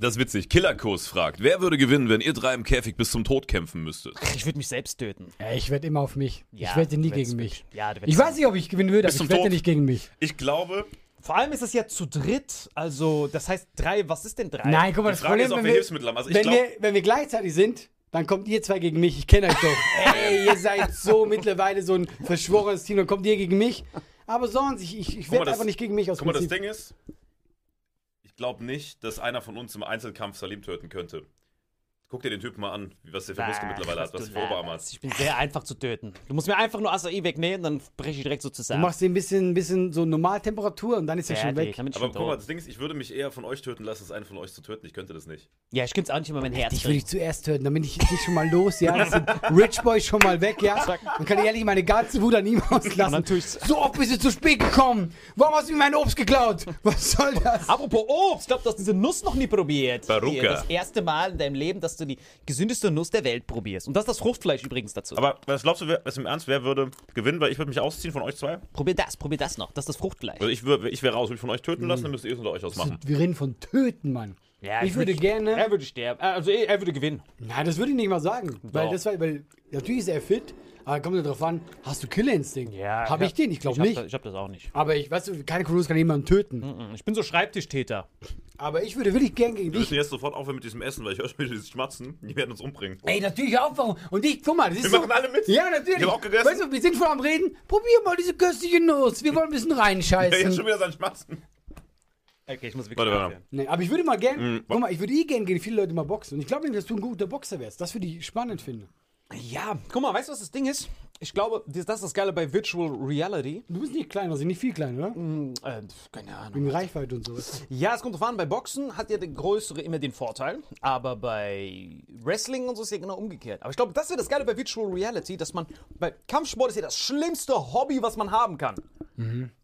Das ist witzig. Killerkurs fragt, wer würde gewinnen, wenn ihr drei im Käfig bis zum Tod kämpfen müsstet? Ich würde mich selbst töten. Ja, ich wette immer auf mich. Ja, ich wette nie gegen mich. Ja, Ich weiß nicht, ob ich gewinnen würde, aber ich wette Tod. nicht gegen mich. Ich glaube, Vor allem ist es ja zu dritt, also das heißt drei, was ist denn drei? Nein, guck mal, die das Frage Problem ist, ob wenn wir wir, Hilfsmittel haben. Also ich wenn, glaube, wir, wenn wir gleichzeitig sind, dann kommt ihr zwei gegen mich. Ich kenne euch doch. Ey, ihr seid so mittlerweile so ein verschworenes Team, dann kommt ihr gegen mich. Aber sonst, ich, ich, ich mal, wette das- einfach nicht gegen mich aus guck mal, das Prinzip. Ding ist, ich glaube nicht, dass einer von uns im Einzelkampf Salim töten könnte. Guck dir den Typen mal an, wie- was der für Muskeln mittlerweile hat, was du der für Oberarm hat. Ich bin sehr einfach zu töten. Du musst mir einfach nur Acai wegnehmen, dann breche ich direkt so Du zusammen. machst den ein bisschen, bisschen so Normaltemperatur und dann ist er schon weg. Aber schon guck mal, das Ding ist, ich würde mich eher von euch töten lassen, als einen von euch zu töten. Ich könnte das nicht. Ja, ich könnte es auch nicht über mein Herz Dich würde ich bringen. zuerst töten, dann bin ich, ich schon mal los, ja. Das sind Rich Boys schon mal weg, ja. Dann kann ich ehrlich meine ganze Wut an ihm auslassen. Dann So oft bist du zu spät gekommen. Warum hast du mir mein Obst geklaut? Was soll das? Apropos Obst, ich glaube, du hast diese Nuss noch nie probiert. Baruka. Das erste Mal in deinem Leben, dass du die gesündeste Nuss der Welt probierst. Und das ist das Fruchtfleisch übrigens dazu. Aber was glaubst du, wer, was im Ernst, wer würde gewinnen? Weil ich würde mich ausziehen von euch zwei. probier das, probier das noch. Das ist das Fruchtfleisch. Also ich, wür- ich wäre raus, würde ich von euch töten lassen, dann müsst ihr es unter euch ausmachen. Wir reden von töten, Mann. Ja, ich würde gerne. Er würde sterben. Äh, Also er er würde gewinnen. Nein, das würde ich nicht mal sagen. Weil das war, weil natürlich ist er fit, aber kommt ja drauf an, hast du Killerinstinkt? Habe ich, den? Ich glaube hab nicht. Das, ich habe das auch nicht. aber ich, weißt du, keine Cruise kann jemanden töten. Mhm, Ich bin so Schreibtischtäter. Aber ich würde wirklich gern gegen Wir müssen dich. jetzt sofort aufhören mit diesem Essen, weil ich höre schon wieder dieses Schmatzen. Die werden uns umbringen. Ey, natürlich auch, warum? Und ich, guck mal, das ist Wir so. machen alle mit. Ja, natürlich. Ich hab auch gegessen. Weißt du, wir sind voll am Reden. Probier mal diese köstliche Nuss. Wir wollen ein bisschen Der jetzt reinscheißen. schon wieder sein Schmatzen. Okay, ich muss wirklich Warte, warte. Nee, aber ich würde mal gern, Mhm. guck mal, ich würde eh gern gegen viele Leute mal boxen. Und ich glaube nicht, dass du ein guter Boxer wärst. Das würde ich spannend finden. Ja, guck mal, weißt du, was das Ding ist? Ich glaube, das ist das Geile bei Virtual Reality. Du bist nicht klein, also nicht viel klein, oder? Äh, keine Ahnung. Wegen Reichweite und sowas. Ja, es kommt drauf an, bei Boxen hat ja der Größere immer den Vorteil, aber bei Wrestling und so ist ja genau umgekehrt. Aber ich glaube, das ist ja das Geile bei Virtual Reality, dass man, bei Kampfsport ist ja das schlimmste Hobby, was man haben kann.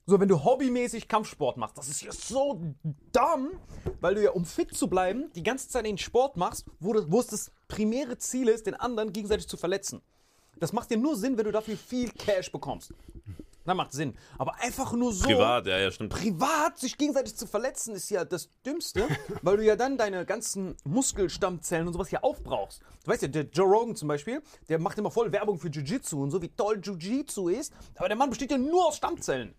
So, wenn du hobbymäßig Kampfsport machst, das ist ja so dumm, weil du ja, um fit zu bleiben, die ganze Zeit den Sport machst, wo, das, wo es das primäre Ziel ist, den anderen gegenseitig zu verletzen. Das macht dir nur Sinn, wenn du dafür viel Cash bekommst. Dann macht Sinn. Aber einfach nur so Privat, ja, ja, stimmt. privat sich gegenseitig zu verletzen, ist ja das Dümmste, weil du ja dann deine ganzen Muskelstammzellen und sowas ja aufbrauchst. Du weißt ja, der Joe Rogan zum Beispiel, der macht immer voll Werbung für Jiu-Jitsu und so, wie toll Jiu-Jitsu ist, aber der Mann besteht ja nur aus Stammzellen.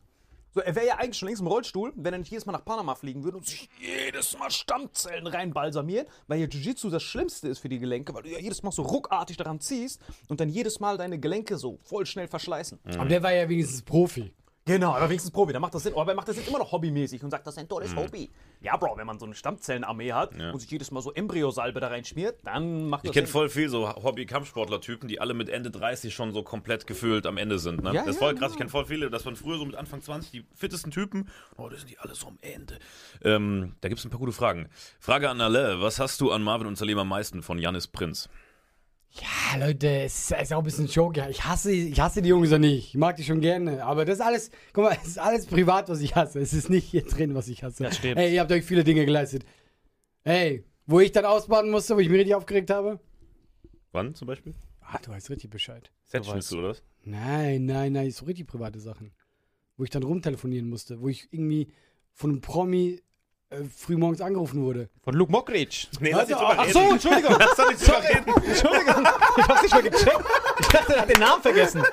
So, er wäre ja eigentlich schon längst im Rollstuhl, wenn er nicht jedes Mal nach Panama fliegen würde und sich jedes Mal Stammzellen reinbalsamiert, weil ja Jiu-Jitsu das Schlimmste ist für die Gelenke, weil du ja jedes Mal so ruckartig daran ziehst und dann jedes Mal deine Gelenke so voll schnell verschleißen. Aber der war ja wenigstens Profi. Genau, aber wenigstens Profi, da macht das Sinn. Aber er macht das jetzt immer noch hobbymäßig und sagt, das ist ein tolles Hobby. Ja, Bro, wenn man so eine Stammzellenarmee hat und sich jedes Mal so Embryosalbe da reinschmiert, dann macht das Ich kenne voll viel so Hobby-Kampfsportler-Typen, die alle mit Ende 30 schon so komplett gefühlt am Ende sind. Ne? Ja, das ist ja, voll krass. genau. Ich kenne voll viele, das waren früher so mit Anfang 20 die fittesten Typen. Oh, das sind die alle so am Ende. Ähm, da gibt es ein paar gute Fragen. Frage an Alain. Was hast du an Marvin und Salim am meisten von Janis Prinz? Ja, Leute, es ist, auch ein bisschen ein Joke. Ja. Ich hasse, ich hasse die Jungs ja nicht. Ich mag die schon gerne. Aber das ist alles, guck mal, es ist alles privat, was ich hasse. Es ist nicht hier drin, was ich hasse. Das stimmt. Ey, ihr habt euch viele Dinge geleistet. Ey, wo ich dann ausbaden musste, wo ich mich richtig aufgeregt habe. Wann zum Beispiel? Ah, du weißt richtig Bescheid. Setschnitzel oder was? Nein, nein, nein, so richtig private Sachen. Wo ich dann rumtelefonieren musste, wo ich irgendwie von einem Promi äh, frühmorgens angerufen wurde. Von Luke Mockridge. Nee, lass nicht drüber Ach so, Entschuldigung. Lass doch nicht drüber reden. Entschuldigung. Ich hab's nicht mal gecheckt. Ich dachte, er hat den Namen vergessen.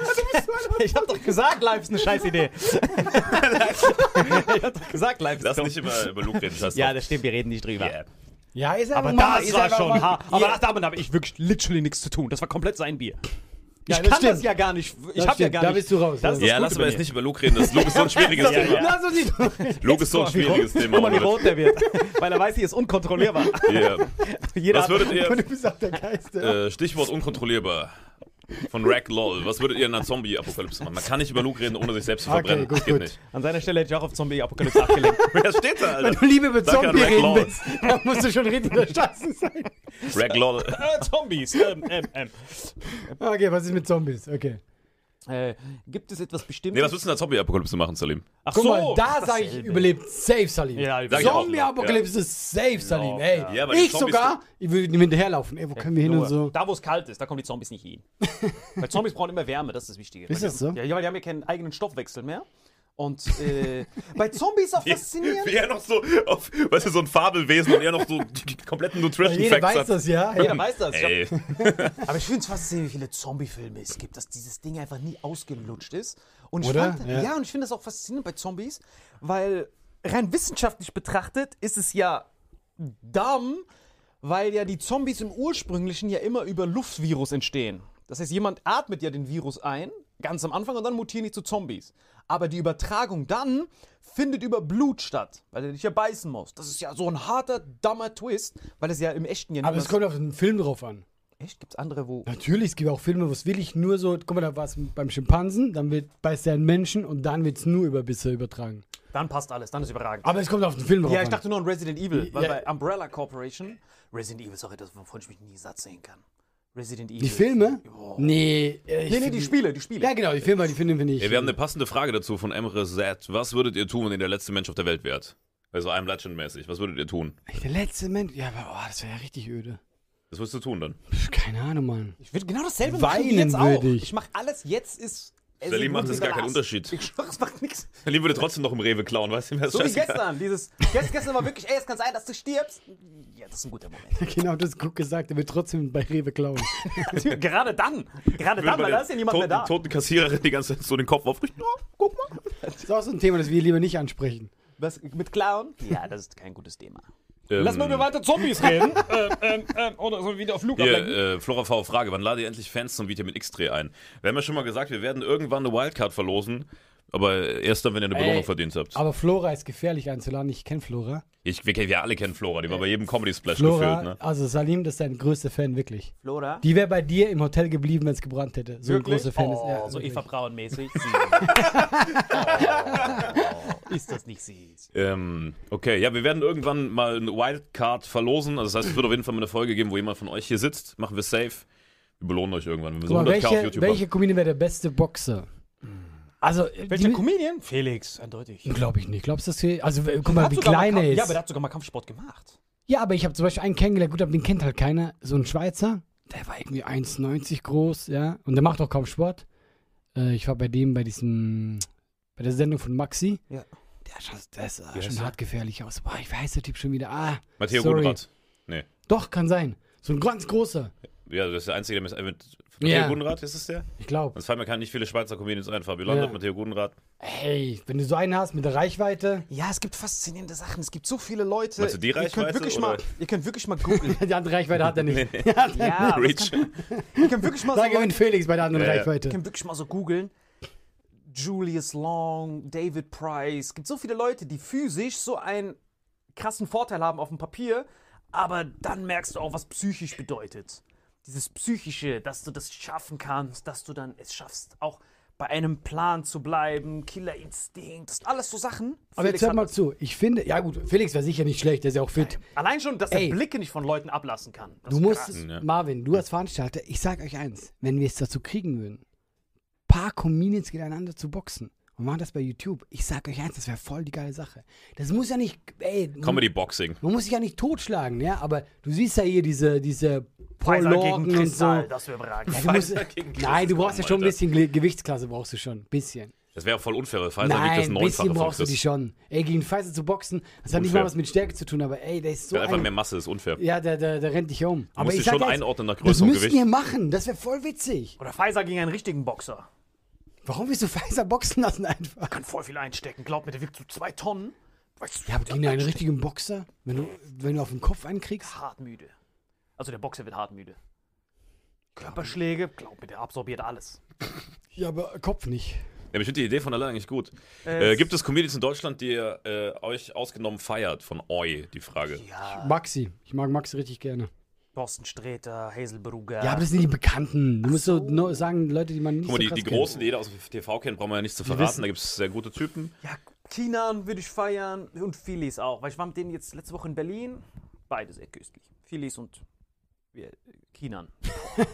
Ich hab doch gesagt, live ist eine scheiß Idee. ich hab doch gesagt, live ist Lass dumm. nicht über, über Luke reden. scheiß Ja, das stimmt, wir reden nicht drüber. Yeah. Ja, ist Aber einfach mal- das ist war schon mal-. Aber das, damit habe ich wirklich literally nichts zu tun. Das war komplett sein Bier. Ja, ich das kann das stimmt. ja gar nicht. Ich Das hab ja gar da nicht. bist du raus, Das ja. das Ja, lass aber jetzt nicht über Luke reden. Das Luke ist so ein schwieriges Ja, Thema. Lass uns nicht. Luke ist so ein schwieriges Thema. Guck mal, wie rot der wird. Weil er weiß, hier ist unkontrollierbar. Ja. Jeder Was würdet ihr. Äh, Stichwort unkontrollierbar. Von Rack LOL. Was würdet ihr in einer Zombie-Apokalypse machen? Man kann nicht über Luke reden, ohne sich selbst zu Okay, verbrennen. gut, das geht gut. nicht. An seiner Stelle hätte ich auch auf Zombie-Apokalypse abgelenkt. Wer steht da, Wenn Alter? du lieber mit an Zombie reden willst, dann musst du schon richtig der Scheiße sein. Rack LOL. äh, Zombies. Ähm, ähm, ähm. Okay, was ist mit Zombies? Okay. Äh, gibt es etwas Bestimmtes? Nee, was willst du in der Zombie-Apokalypse machen, Salim? Ach Guck so, mal, da sage ich, überlebt safe Salim. Ja. Zombie-Apokalypse ist safe, Salim. Ey, Ja, ich sogar, ich würde ihm hinterherlaufen. Ey, wo können wir hin und so? Da, wo es kalt ist, da kommen die Zombies nicht hin. weil Zombies brauchen immer Wärme, das ist das Wichtige. Ist Weil das so? Ja, ja, weil die haben ja keinen eigenen Stoffwechsel mehr. Und äh, bei Zombies auch faszinierend. Wie er noch so, auf, weißt du, so ein Fabelwesen und er noch so die kompletten Nutrition Jeder Facts weiß hat. das, ja. Jeder weiß das. Ich hab- Ey, Aber ich finde es faszinierend, wie viele Zombie-Filme es gibt, dass dieses Ding einfach nie ausgelutscht ist. Und ich Oder? Fand, Ja. ja. und ich finde das auch faszinierend bei Zombies, weil rein wissenschaftlich betrachtet ist es ja dumm, weil ja die Zombies im ursprünglichen ja immer über Luftvirus entstehen. Das heißt, jemand atmet ja den Virus ein ganz am Anfang und dann mutieren die zu Zombies. Aber die Übertragung dann findet über Blut statt, weil er dich ja beißen muss. Das ist ja so ein harter, dummer Twist, weil es ja im echten ja Aber es kommt auf den Film drauf an. Echt? Gibt's andere, wo. Natürlich, es gibt auch Filme, wo es wirklich nur so, guck mal, da war es beim Schimpansen, dann wird, beißt er einen Menschen und dann wird es nur über Bisse übertragen. Dann passt alles, dann ist überragend. Aber es kommt auf den Film drauf Ja, an. ich dachte nur an Resident Evil, weil Ja. bei Umbrella Corporation, Resident Evil ist auch etwas, wovon ich mich nie satt sehen kann. Resident Evil. die Filme? Ja. Nee. äh, ich Nee, nee, die Spiele, die Spiele. Ja, genau, die Filme, die Filme finde ich. Ja, wir haben eine passende Frage dazu von Emre Z. Was würdet ihr tun, wenn ihr der letzte Mensch auf der Welt wärt? Also I'm Legend-mäßig. Was würdet ihr tun? der letzte Mensch. Ja, aber oh, das wäre ja richtig öde. Was würdest du tun dann? Keine Ahnung, Mann. Ich würde genau dasselbe Weinen machen wie jetzt auch. würde ich. Ich mache alles, jetzt ist. So macht wie gar der keinen. Unterschied. Ich schwör, es macht nichts. Berlin würde trotzdem noch im Rewe klauen, weißt du? So wie gestern. Dieses, gest, gestern war wirklich, ey, es kann sein, dass du stirbst. Ja, das ist ein guter Moment. Genau, das ist gut gesagt. Er wird trotzdem bei Rewe klauen. Gerade dann. Gerade dann, weil da ist ja niemand toten, mehr da. toten Kassiererin die ganze Zeit so den Kopf aufrichten. Oh, guck mal. Das ist auch so ein Thema, das wir lieber nicht ansprechen. Was, mit Clown? Ja, das ist kein gutes Thema. Ähm, Lass mal über weiter Zombies reden. ähm, ähm, ähm, oder so wieder auf Flug Hier, ablenken. äh, Flora V. Frage, wann ladet ihr endlich Fans zum Vitamin X-Dreh ein? Wir haben ja schon mal gesagt, wir werden irgendwann eine Wildcard verlosen, aber erst dann, wenn ihr eine Belohnung Ey, verdient habt. Aber Flora ist gefährlich einzuladen. Ich kenne Flora. Ich, wir, wir alle kennen Flora, die war bei jedem Comedy-Splash Flora, gefühlt, ne? also Salim, das ist dein größter Fan, wirklich. Flora? Die wäre bei dir im Hotel geblieben, wenn es gebrannt hätte. So ein großer Fan ist oh, er. so wirklich. Eva Braun-mäßig. oh, ist das nicht süß? Ähm, okay, ja, wir werden irgendwann mal eine Wildcard verlosen. Also das heißt, es wird auf jeden Fall mal eine Folge geben, wo jemand von euch hier sitzt. Machen wir safe. Wir belohnen euch irgendwann, wenn wir so Guck mal, 100k auf welche, YouTube welche haben. Comedian wäre der beste Boxer? Also, Welcher die- Comedian? Felix, eindeutig. Glaube ich nicht. Glaubst du, dass wir. Also, guck mal, wie klein er ist. Ja, aber der hat sogar mal Kampfsport gemacht. Ja, aber ich habe zum Beispiel einen kennengelernt, gut, aber den kennt halt keiner. So ein Schweizer, der war irgendwie 1,90 groß, ja. Und der macht auch kaum Sport. Äh, ich war bei dem bei diesem, bei der Sendung von Maxi. Ja. Der, schaut, der sah heißt schon der? hart gefährlich aus. Boah, ich weiß der Typ schon wieder. Ah, Matteo sorry. Gudenrath. Nee. Doch, kann sein. So ein ganz großer. Ja, das ist der Einzige, der mit, mit Ja. Matteo Gudenrath ist es der? Ich glaube. Sonst fallen mir gar nicht viele Schweizer Comedians ein. Fabio Landert, Ja. Matteo Gudenrath. Hey, wenn du so einen hast mit der Reichweite. Ja, es gibt faszinierende Sachen. Es gibt so viele Leute. Meinst du die ihr Reichweite, könnt wirklich oder? mal, Ihr könnt wirklich mal googeln. Die andere Reichweite hat er nicht. ja, aber es Reach. kann, ihr könnt wirklich mal so Da gewinnt Felix bei der anderen Ja, ja. Reichweite. ihr könnt wirklich mal so googeln. Julius Long, David Price. Es gibt so viele Leute, die physisch so einen krassen Vorteil haben auf dem Papier, aber dann merkst du auch, was psychisch bedeutet. Dieses Psychische, dass du das schaffen kannst, dass du dann es schaffst, auch bei einem Plan zu bleiben, Killerinstinkt, das sind alles so Sachen. Aber jetzt Felix hört mal zu. Ich finde, ja gut, Felix wäre sicher nicht schlecht, der ist ja auch fit. Allein schon, dass Ey. er Blicke nicht von Leuten ablassen kann. Das Du musst. Ja. Marvin, du als Veranstalter, ich sag euch eins, wenn wir es dazu kriegen würden, paar Comedians gegeneinander zu boxen und machen das bei YouTube, ich sag euch eins, das wäre voll die geile Sache. Das muss ja nicht, ey, man- Comedy Boxing. man muss sich ja nicht totschlagen, ja, aber du siehst ja hier diese, diese Lorcan und so. Das. Ja, du musst, nein, du brauchst ja schon ein bisschen Ge- Gewichtsklasse, brauchst du schon, ein bisschen. Das wäre auch voll unfair, weil Pfizer wiegt das Nein, ein neunfache bisschen brauchst du die schon. Ey, gegen Pfizer zu boxen, das hat nicht Unfair. mal was mit Stärke zu tun, aber ey, der ist so Der hat einfach ein, mehr Masse, ist unfair. Ja, der, der, der rennt dich um. Aber musst ich dich sag schon jetzt, einordnen nach Das Größe und müssen Gewicht. wir machen, das wäre voll witzig. Oder Pfizer gegen einen richtigen Boxer. Warum willst du Pfizer boxen lassen einfach? Kann voll viel einstecken. Glaub mir, der wiegt so zwei Tonnen. Weißt du, Ja, aber gegen einen richtigen Boxer, wenn du, wenn du auf den Kopf einkriegst? hart müde. Also der Boxer wird hart müde. Körperschläge, glaub mir, der absorbiert alles. Ja, aber Kopf nicht. Ja, ich finde die Idee von allein eigentlich gut. Äh, gibt es Comedians in Deutschland, die ihr äh, euch ausgenommen feiert? Von Eu, die Frage. Ja, Maxi. Ich mag Maxi richtig gerne. Thorsten Sträter, Hazelbrugger. Ja, aber das sind die Bekannten. Du musst so no sagen, Leute, die man nicht Guck mal, so die, krass die. Großen, die jeder aus dem TV kennt, brauchen wir ja nicht zu verraten. Da gibt es sehr gute Typen. Ja, Kinan würde ich feiern und Philis auch, weil ich war mit denen jetzt letzte Woche in Berlin. Beide sehr köstlich. Philis und wir, Kinan.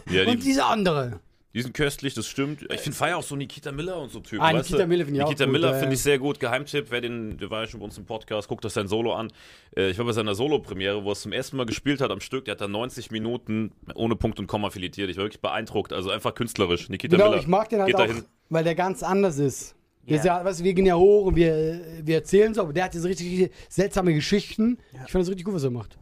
Ja, Und die, diese andere. Die sind köstlich, das stimmt. Ich finde Feier auch so Nikita Miller und so Typen. Ah, weißt Nikita du? Miller finde ich auch Nikita gut, Miller ja, finde ja. ich sehr gut. Geheimtipp, wer den, der war ja schon bei uns im Podcast, guckt euch sein Solo an. Äh, ich war bei seiner Solo-Premiere, wo er es zum ersten Mal gespielt hat am Stück. Der hat da 90 Minuten ohne Punkt und Komma filetiert. Ich war wirklich beeindruckt. Also einfach künstlerisch. Nikita Genau, Miller. ich mag den halt auch, dahin. weil der ganz anders ist. Ja. ist ja, weißt wir gehen ja hoch und wir, wir erzählen so, aber der hat jetzt richtig seltsame Geschichten. Ich fand das richtig gut, was er macht.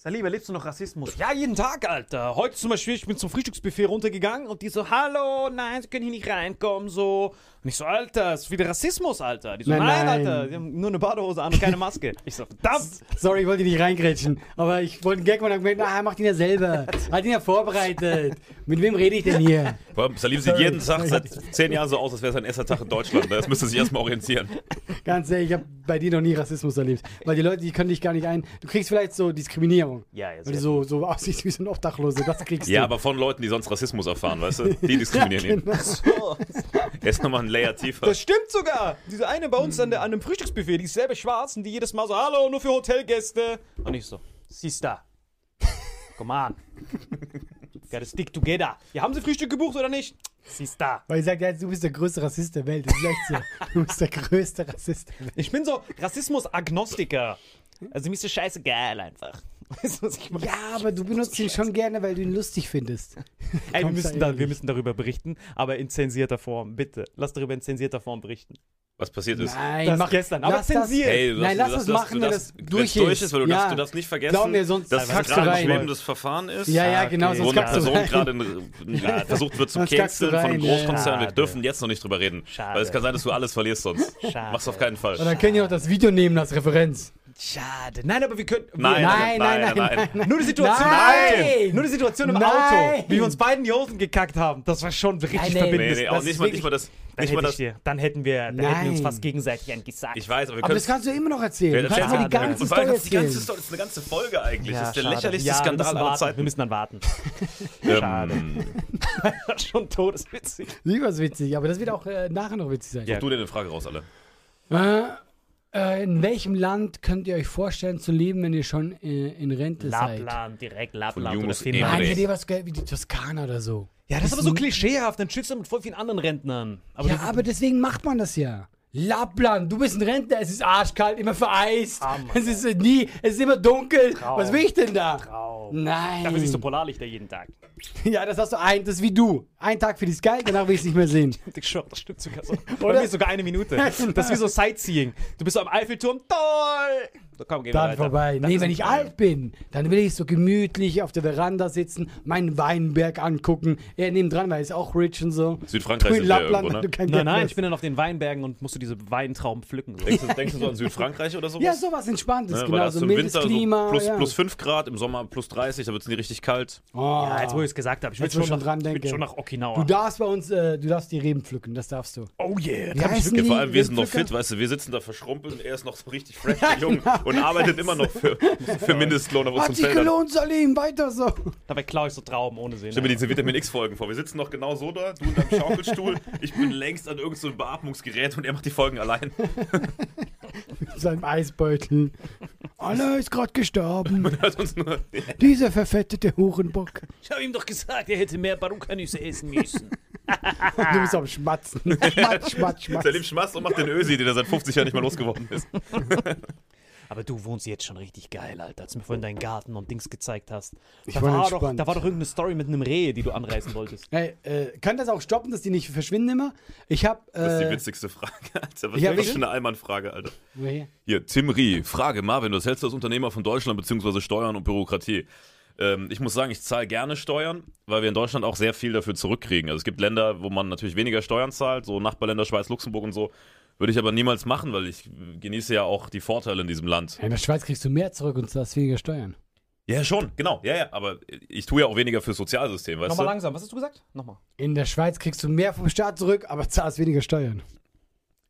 Sali, erlebst du noch Rassismus? Ja, jeden Tag, Alter. Heute zum Beispiel, ich bin zum Frühstücksbuffet runtergegangen und die so, hallo, nein, sie können hier nicht reinkommen, so. Und ich so, Alter, das ist wieder Rassismus, Alter. Die so, Nein, nein, nein. Alter, die haben nur eine Badehose an und keine Maske. Ich so, verdammt. Sorry, ich wollte dich nicht reingrätschen, aber ich wollte einen Gag machen und gemerkt, na, er macht ihn ja selber. Hat ihn ja vorbereitet. Mit wem rede ich denn hier? Vor allem, Salim sieht jeden Tag seit zehn Jahren so aus, als wäre sein erster Tag in Deutschland. Das müsste sich erstmal orientieren. Ganz ehrlich, ich habe bei dir noch nie Rassismus erlebt. Weil die Leute, die können dich gar nicht ein. Du kriegst vielleicht so Diskriminierung. Ja, jetzt Weil du so, so aussiehst wie so ein Obdachloser. Das kriegst Ja, du. aber von Leuten, die sonst Rassismus erfahren, weißt du? Die diskriminieren ihn. genau. Er ist nochmal ein Layer tiefer. Das stimmt sogar. Diese eine bei uns an, der, an einem Frühstücksbuffet, die ist selber schwarz und die jedes Mal so, hallo, nur für Hotelgäste. Und ich so, sister, come on. Gotta stick together. Ja, haben Sie Frühstück gebucht oder nicht? Sister. Weil ich sage, ja, du bist der größte Rassist der Welt. Das ist echt so. Du bist der größte Rassist der Welt. Ich bin so Rassismus-Agnostiker. Also mir ist das scheißegal einfach. Weißt du, was ich meine? Ja, aber du benutzt ihn schon gerne, weil du ihn lustig findest. Ey, wir müssen, da da, wir müssen darüber berichten, aber in zensierter Form, bitte. Lass darüber in zensierter Form berichten. Was passiert ist. Nein, Das mach gestern, aber zensiert. Hey, Nein, lass du es machen, wenn das durch durch ist. weil du, Ja. darfst, du darfst nicht vergessen, mir, sonst dass es gerade ein rein. schwimmendes Verfahren ist. Ja, ja, Ah, genau, okay. sonst wo eine Person rein. gerade in- versucht wird zu canceln von einem. Großkonzern. Wir dürfen jetzt noch nicht drüber reden. Schade. Weil es kann sein, dass du alles verlierst sonst. Schade. Mach's auf keinen Fall. Und dann können die auch das Video nehmen als Referenz. Schade. Nein, aber wir können. Nein, Nein, nein, nein, nein, nein. Nur die Situation Nein! Nur die Situation im Nein! Auto, wie wir uns beiden die Hosen gekackt haben. Das war schon richtig Nein, nee. verbindendes. Nee, nee, auch Das nicht ist mal, wirklich- nicht mal das. Dann, Nicht mal hätte das dir, dann hätten wir, dann hätten wir uns fast gegenseitig einen gesagt. ich weiß, aber wir Aber können das kannst du immer noch erzählen. Ja, du das kannst mal die du. ganze Story ist die ganze erzählen. Story, das ist eine ganze Folge eigentlich. Ja, das ist der schade. lächerlichste Skandal aller warten. Wir Zeiten. müssen dann warten. Ähm, Das ist schon todeswitzig. Lieber witzig, aber das wird auch äh, nachher noch witzig sein. Ja. du dir eine Frage raus, alle. Äh, in welchem Land könnt ihr euch vorstellen zu leben, wenn ihr schon äh, in Rente seid? Lappland, direkt Lappland Von oder Finnland. Nein, Emre. ich hätte was gehört wie die Toskana oder so. Ja, das ist aber so klischeehaft. Dann chillst du mit voll vielen anderen Rentnern. Aber ja, aber deswegen macht man das ja. Lappland, du bist ein Rentner, es ist arschkalt, immer vereist. Ah, Mann. es ist nie, es ist immer dunkel. Traum. Was will ich denn da? Traum. Nein. Dafür siehst du Polarlichter jeden Tag. ja, das hast du ein, das ist wie du. Ein Tag für die Sky, danach will ich es nicht mehr sehen. Ich schwöre, das stimmt sogar so. Bei Oder? mir ist sogar eine Minute. Das ist wie so Sightseeing. Du bist so am Eiffelturm. Toll! So, komm, gehen wir Dann weiter. vorbei. Das nee, ist wenn ich alt bin, dann will ich so gemütlich auf der Veranda sitzen, meinen Weinberg angucken. Er nebendran, weil er ist auch rich und so. Südfrankreich Du in sind wir Lappland, irgendwo, du ne? kein Nein, Geld nein, hast. ich bin dann auf den Weinbergen und musst du diese Weintrauben pflücken. So. Denkst du, denkst du so an Südfrankreich oder sowas? Ja, sowas Entspanntes, Ne, genau. So du mildes Winter Klima. so plus, ja. plus 5 Grad, im Sommer plus 30, da wird es nie richtig kalt. Oh. Ja, jetzt wo ich es gesagt habe, ich will Jetzt, wo ich schon, schon dran nach, ich will denke. schon nach Okinawa. Du darfst bei uns, äh, du darfst die Reben pflücken, das darfst du. oh yeah. Wie heißen Ja, die? vor allem, wir sind noch fit, weißt du, wir sitzen da verschrumpelt, er ist noch so richtig fresh und jung und arbeitet immer noch für, für Mindestlohn auf Hat unseren sich Feldern. gelohnt, Salim, weiter so. Dabei klaue ich so Trauben ohne Sinn. Stell mir diese Vitamin X-Folgen vor. Wir sitzen noch genau so da, du in deinem Schaukelstuhl, ich bin längst an irgendeinem so einem Beatmungsgerät und er macht die Folgen allein. Mit seinem Eisbeutel. Allah ist gerade gestorben. Hört uns nur. Dieser verfettete Hurenbock. Ich habe ihm doch gesagt, er hätte mehr Barukanüsse essen müssen. Du bist am Schmatzen. Schmatz, schmatz, schmatz. Salim schmatzt und macht den Ösi, den er seit 50 Jahren nicht mehr losgeworden ist. Aber du wohnst jetzt schon richtig geil, Alter. Als du mir vorhin deinen Garten und Dings gezeigt hast. Ich da, war war doch, da war doch irgendeine Story mit einem Reh, die du anreißen wolltest. Hey, äh, kann das auch stoppen, dass die nicht verschwinden immer? Ich hab. Äh, Das ist die witzigste Frage, Alter. Was Ja, ist für eine Allmann-Frage, Alter? Hier, Tim Rie, Frage, Marvin, was hältst du als Unternehmer von Deutschland bzw. Steuern und Bürokratie? Ähm, ich muss sagen, ich zahle gerne Steuern, weil wir in Deutschland auch sehr viel dafür zurückkriegen. Also es gibt Länder, wo man natürlich weniger Steuern zahlt, so Nachbarländer, Schweiz, Luxemburg und so. Würde ich aber niemals machen, weil ich genieße ja auch die Vorteile in diesem Land. In der Schweiz kriegst du mehr zurück und zahlst weniger Steuern. Ja, schon, genau. Ja, ja, aber ich tue ja auch weniger fürs Sozialsystem, weißt Nochmal du? langsam, was hast du gesagt? Nochmal. In der Schweiz kriegst du mehr vom Staat zurück, aber zahlst weniger Steuern.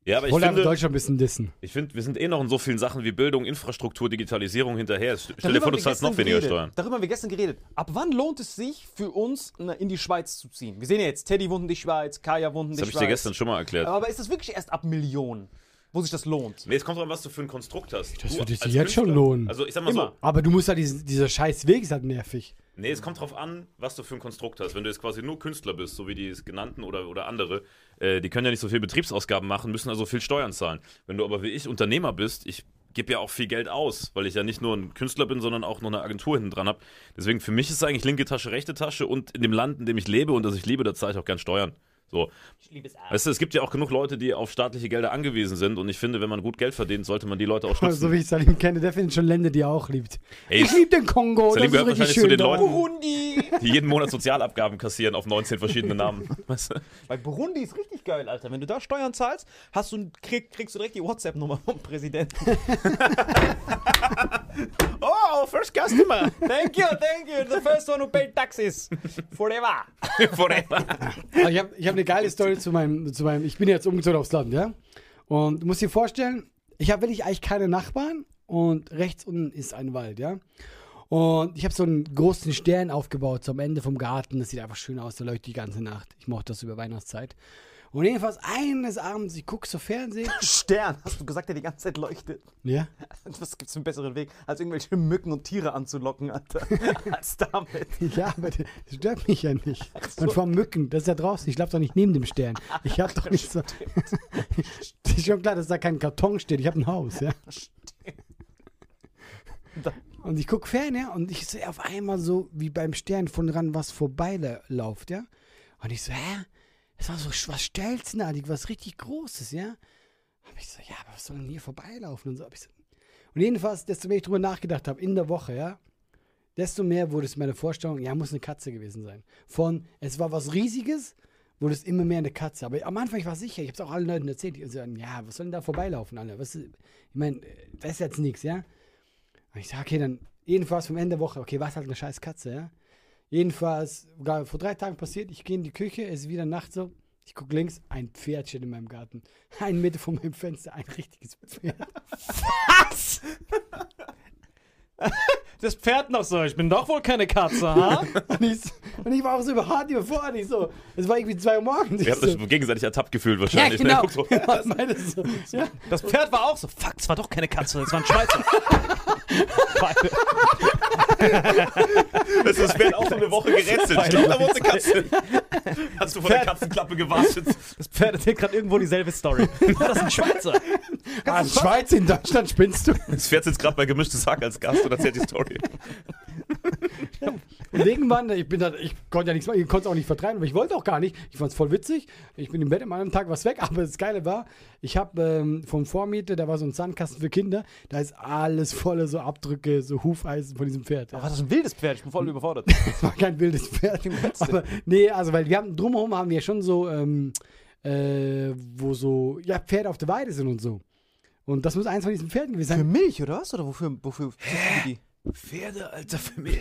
Ja, aber ich Wollte einfach finde, Deutschland ein bisschen dissen. ich finde, wir sind eh noch in so vielen Sachen wie Bildung, Infrastruktur, Digitalisierung hinterher. Stell dir Darüber vor, du zahlst noch weniger geredet. Steuern. Darüber haben wir gestern geredet. Ab wann lohnt es sich für uns, in die Schweiz zu ziehen? Wir sehen ja jetzt, Teddy wohnt in die Schweiz, Kaya wohnt in Das die habe ich Schweiz. dir gestern schon mal erklärt. Aber ist das wirklich erst ab Millionen, wo sich das lohnt? Nee, es kommt drauf an, was du für ein Konstrukt hast. Das Du würde sich jetzt schon Künstler- lohnen. Also ich sag mal Immer. so, Aber du musst halt, diesen, dieser scheiß Weg ist halt nervig. Nee, es kommt drauf an, was du für ein Konstrukt hast. Wenn du jetzt quasi nur Künstler bist, so wie die genannten oder, oder andere, äh, die können ja nicht so viel Betriebsausgaben machen, müssen also viel Steuern zahlen. Wenn du aber wie ich Unternehmer bist, ich gebe ja auch viel Geld aus, weil ich ja nicht nur ein Künstler bin, sondern auch noch eine Agentur hinten dran habe. Deswegen für mich ist es eigentlich linke Tasche, rechte Tasche und in dem Land, in dem ich lebe und das ich liebe, da zahle ich auch gern Steuern. So. Ich liebe es auch. Weißt du, es gibt ja auch genug Leute, die auf staatliche Gelder angewiesen sind und ich finde, wenn man gut Geld verdient, sollte man die Leute auch stützen. So wie ich Salim kenne, der findet schon Länder, die er auch liebt. Ey, ich liebe den Kongo. Salim das ist gehört richtig wahrscheinlich zu schön den. Leuten- Burundi! die jeden Monat Sozialabgaben kassieren auf 19 verschiedene Namen. Weißt du? Weil Burundi ist richtig geil, Alter. Wenn du da Steuern zahlst, hast du, krieg, kriegst du direkt die WhatsApp-Nummer vom Präsidenten. oh, first customer. Thank you, thank you. The first one who paid taxes. Forever. Forever. Aber ich habe ich hab eine geile Story zu meinem, zu meinem. Ich bin jetzt umgezogen aufs Land, ja? Und du musst dir vorstellen, ich habe wirklich eigentlich keine Nachbarn und rechts unten ist ein Wald, ja? Und ich habe so einen großen Stern aufgebaut, so am Ende vom Garten. Das sieht einfach schön aus, der leuchtet die ganze Nacht. Ich mochte das über Weihnachtszeit. Und jedenfalls eines Abends, ich gucke so Fernsehen. Stern, hast du gesagt, der die ganze Zeit leuchtet. Ja? Was gibt's für einen besseren Weg, als irgendwelche Mücken und Tiere anzulocken, Alter? als damit. Ja, aber das stört mich ja nicht. Und vor Mücken, das ist ja draußen. Ich schlafe doch nicht neben dem Stern. Ich habe doch nicht so. ist schon klar, dass da kein Karton steht. Ich habe ein Haus, ja. Und ich gucke fern, ja, und ich sehe auf einmal so, wie beim Stern von ran was vorbeiläuft, ja. Und ich so, hä? Das war so was Stelzenartig, was richtig Großes, ja. Hab ich so, ja, aber was soll denn hier vorbeilaufen und so. Hab ich so. Und jedenfalls, desto mehr ich drüber nachgedacht habe, in der Woche, ja, desto mehr wurde es meine Vorstellung, ja, muss eine Katze gewesen sein. Von, es war was Riesiges, wurde es immer mehr eine Katze. Aber am Anfang, ich war sicher, ich habe es auch allen Leuten erzählt, die sagen, ja, was soll denn da vorbeilaufen, alle? Was, ich meine, das ist jetzt nichts, ja. Und ich sage, okay, dann jedenfalls vom Ende der Woche, okay, was halt eine scheiß Katze, ja. Jedenfalls, vor drei Tagen passiert, ich gehe in die Küche, es ist wieder Nacht so, ich gucke links, ein Pferd steht in meinem Garten. Ein Meter von meinem Fenster, ein richtiges Pferd. Was? Das Pferd noch so, ich bin doch wohl keine Katze, ha? Und ich, so- und ich war auch so überhaupt überfordert. Ich so, es war irgendwie zwei Uhr morgens. Ihr Ich habt so, euch gegenseitig ertappt gefühlt ja, wahrscheinlich. ne? genau. Guck so. Meinst du? Ja. Das Pferd war auch so, fuck, es war doch keine Katze, es war ein Schweizer. Das ist Pferd auch so eine Woche gerätselt. Ich glaube, da wurde eine Katze. Hast du vor der Pferd- Katzenklappe gewartet? Das Pferd erzählt gerade irgendwo dieselbe Story. Das ist ein Schweizer. Ah, Schweiz in Deutschland spinnst du. Das Pferd sitzt gerade bei gemischtes Hack als Gast und erzählt die Story. Und irgendwann, ich bin da, ich konnte ja nichts machen, ich konnte es auch nicht vertreiben, aber ich wollte auch gar nicht. Ich fand es voll witzig. Ich bin im Bett, am anderen Tag was weg, aber das Geile war, ich habe ähm, vom Vormieter, da war so ein Sandkasten für Kinder, da ist alles voller so Abdrücke, so Hufeisen von diesem Pferd. Aber das ist ein wildes Pferd, ich bin voll überfordert. Das war kein wildes Pferd. Aber, nee, also weil wir haben drumherum haben wir schon so, ähm, äh, wo so, ja, Pferde auf der Weide sind und so. Und das muss eins von diesen Pferden gewesen Für sein. Milch, oder was? Oder wofür? wofür die? Pferde, Alter, für mich.